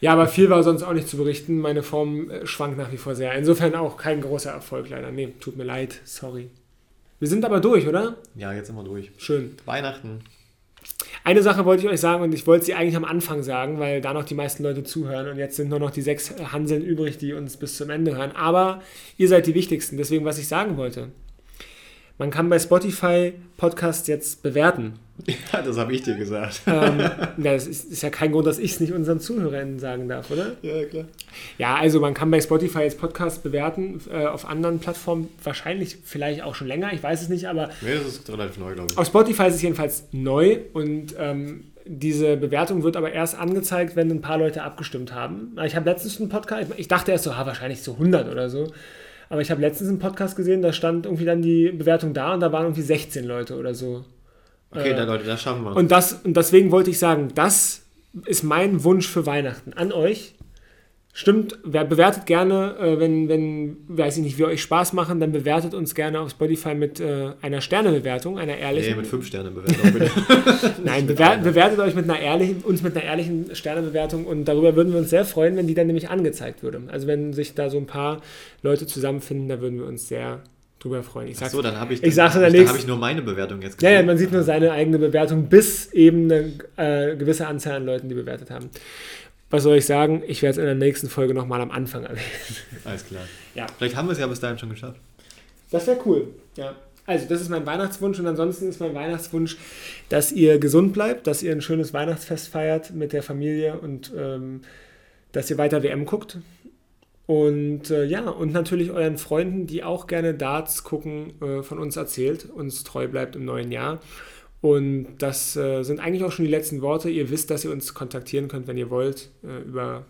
Ja, aber viel war sonst auch nicht zu berichten. Meine Form äh, schwankt nach wie vor sehr. Insofern auch kein großer Erfolg leider. Nee, tut mir leid. Sorry. Wir sind aber durch, oder? Ja, jetzt sind wir durch. Schön. Weihnachten. Eine Sache wollte ich euch sagen und ich wollte sie eigentlich am Anfang sagen, weil da noch die meisten Leute zuhören und jetzt sind nur noch die sechs Hanseln übrig, die uns bis zum Ende hören. Aber ihr seid die Wichtigsten, deswegen was ich sagen wollte. Man kann bei Spotify Podcasts jetzt bewerten. Ja, das habe ich dir gesagt. ähm, ja, das ist, ist, ja kein Grund, dass ich es nicht unseren ZuhörerInnen sagen darf, oder? Ja, klar. Ja, also man kann bei Spotify jetzt Podcasts bewerten, äh, auf anderen Plattformen wahrscheinlich vielleicht auch schon länger, ich weiß es nicht, aber. Nee, das ist relativ neu, glaube ich. Auf Spotify ist es jedenfalls neu und ähm, diese Bewertung wird aber erst angezeigt, wenn ein paar Leute abgestimmt haben. Ich habe letztens einen Podcast, ich dachte erst so, ha, wahrscheinlich so 100 oder so. Aber ich habe letztens einen Podcast gesehen, da stand irgendwie dann die Bewertung da und da waren irgendwie 16 Leute oder so. Okay, äh, dann Leute, das schaffen wir. Und, das, und deswegen wollte ich sagen, das ist mein Wunsch für Weihnachten an euch. Stimmt, wer bewertet gerne, äh, wenn, wenn, weiß ich nicht, wir euch Spaß machen, dann bewertet uns gerne auf Spotify mit äh, einer Sternebewertung, einer ehrlichen. Nee, mit fünf Sternebewertung. Nein, bewer bewertet euch mit einer ehrlichen, uns mit einer ehrlichen Sternebewertung und darüber würden wir uns sehr freuen, wenn die dann nämlich angezeigt würde. Also wenn sich da so ein paar Leute zusammenfinden, da würden wir uns sehr drüber freuen. Ich sag's, Ach so, dann habe ich, ich dann, dann habe ich nur meine Bewertung jetzt gesehen. Ja, ja, man sieht nur seine eigene Bewertung, bis eben eine äh, gewisse Anzahl an Leuten, die bewertet haben. Was soll ich sagen? Ich werde es in der nächsten Folge nochmal am Anfang erwähnen. Alles klar. Ja. Vielleicht haben wir es ja bis dahin schon geschafft. Das wäre cool. Ja. Also, das ist mein Weihnachtswunsch und ansonsten ist mein Weihnachtswunsch, dass ihr gesund bleibt, dass ihr ein schönes Weihnachtsfest feiert mit der Familie und ähm, dass ihr weiter WM guckt. Und äh, ja, und natürlich euren Freunden, die auch gerne Darts gucken, äh, von uns erzählt, uns treu bleibt im neuen Jahr. Und das äh, sind eigentlich auch schon die letzten Worte. Ihr wisst, dass ihr uns kontaktieren könnt, wenn ihr wollt, äh, über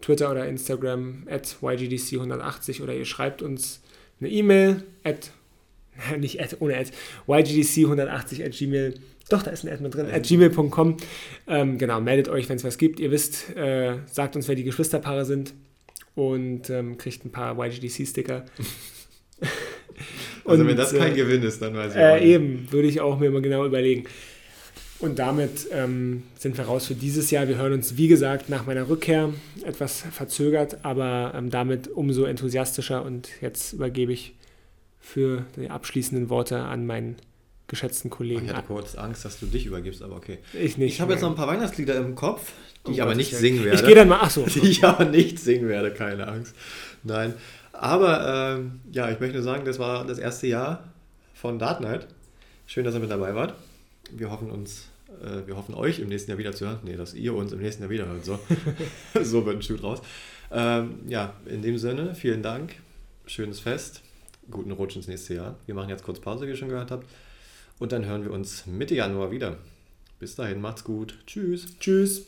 Twitter oder Instagram at ygdc180 oder ihr schreibt uns eine E-Mail at, nicht at, ohne at, ygdc180 at gmail. Doch, da ist ein Ad mit drin, at gmail.com. Ähm, genau, meldet euch, wenn es was gibt. Ihr wisst, äh, sagt uns, wer die Geschwisterpaare sind und ähm, kriegt ein paar YGDC-Sticker. also wenn das kein äh, Gewinn ist, dann weiß ich äh, auch nicht. Eben, würde ich auch mir mal genau überlegen. Und damit ähm, sind wir raus für dieses Jahr. Wir hören uns, wie gesagt, nach meiner Rückkehr etwas verzögert, aber ähm, damit umso enthusiastischer. Und jetzt übergebe ich für die abschließenden Worte an meinen geschätzten Kollegen. Ich hatte kurz Angst, dass du dich übergibst, aber okay. Ich nicht. Ich habe jetzt noch ein paar Weihnachtslieder im Kopf, die oh ich aber nicht singen werde. Ich gehe dann mal, achso. Die ich aber nicht singen werde, keine Angst. Nein. Aber ähm, ja, ich möchte sagen, das war das erste Jahr von Dart Night. Schön, dass ihr mit dabei wart. Wir hoffen uns, äh, wir hoffen euch im nächsten Jahr wieder zu hören. Nee, dass ihr uns im nächsten Jahr wieder hört. So, so wird ein Schuh draus. Ähm, ja, in dem Sinne, vielen Dank. Schönes Fest. Guten Rutsch ins nächste Jahr. Wir machen jetzt kurz Pause, wie ihr schon gehört habt. Und dann hören wir uns Mitte Januar wieder. Bis dahin, macht's gut. Tschüss. Tschüss.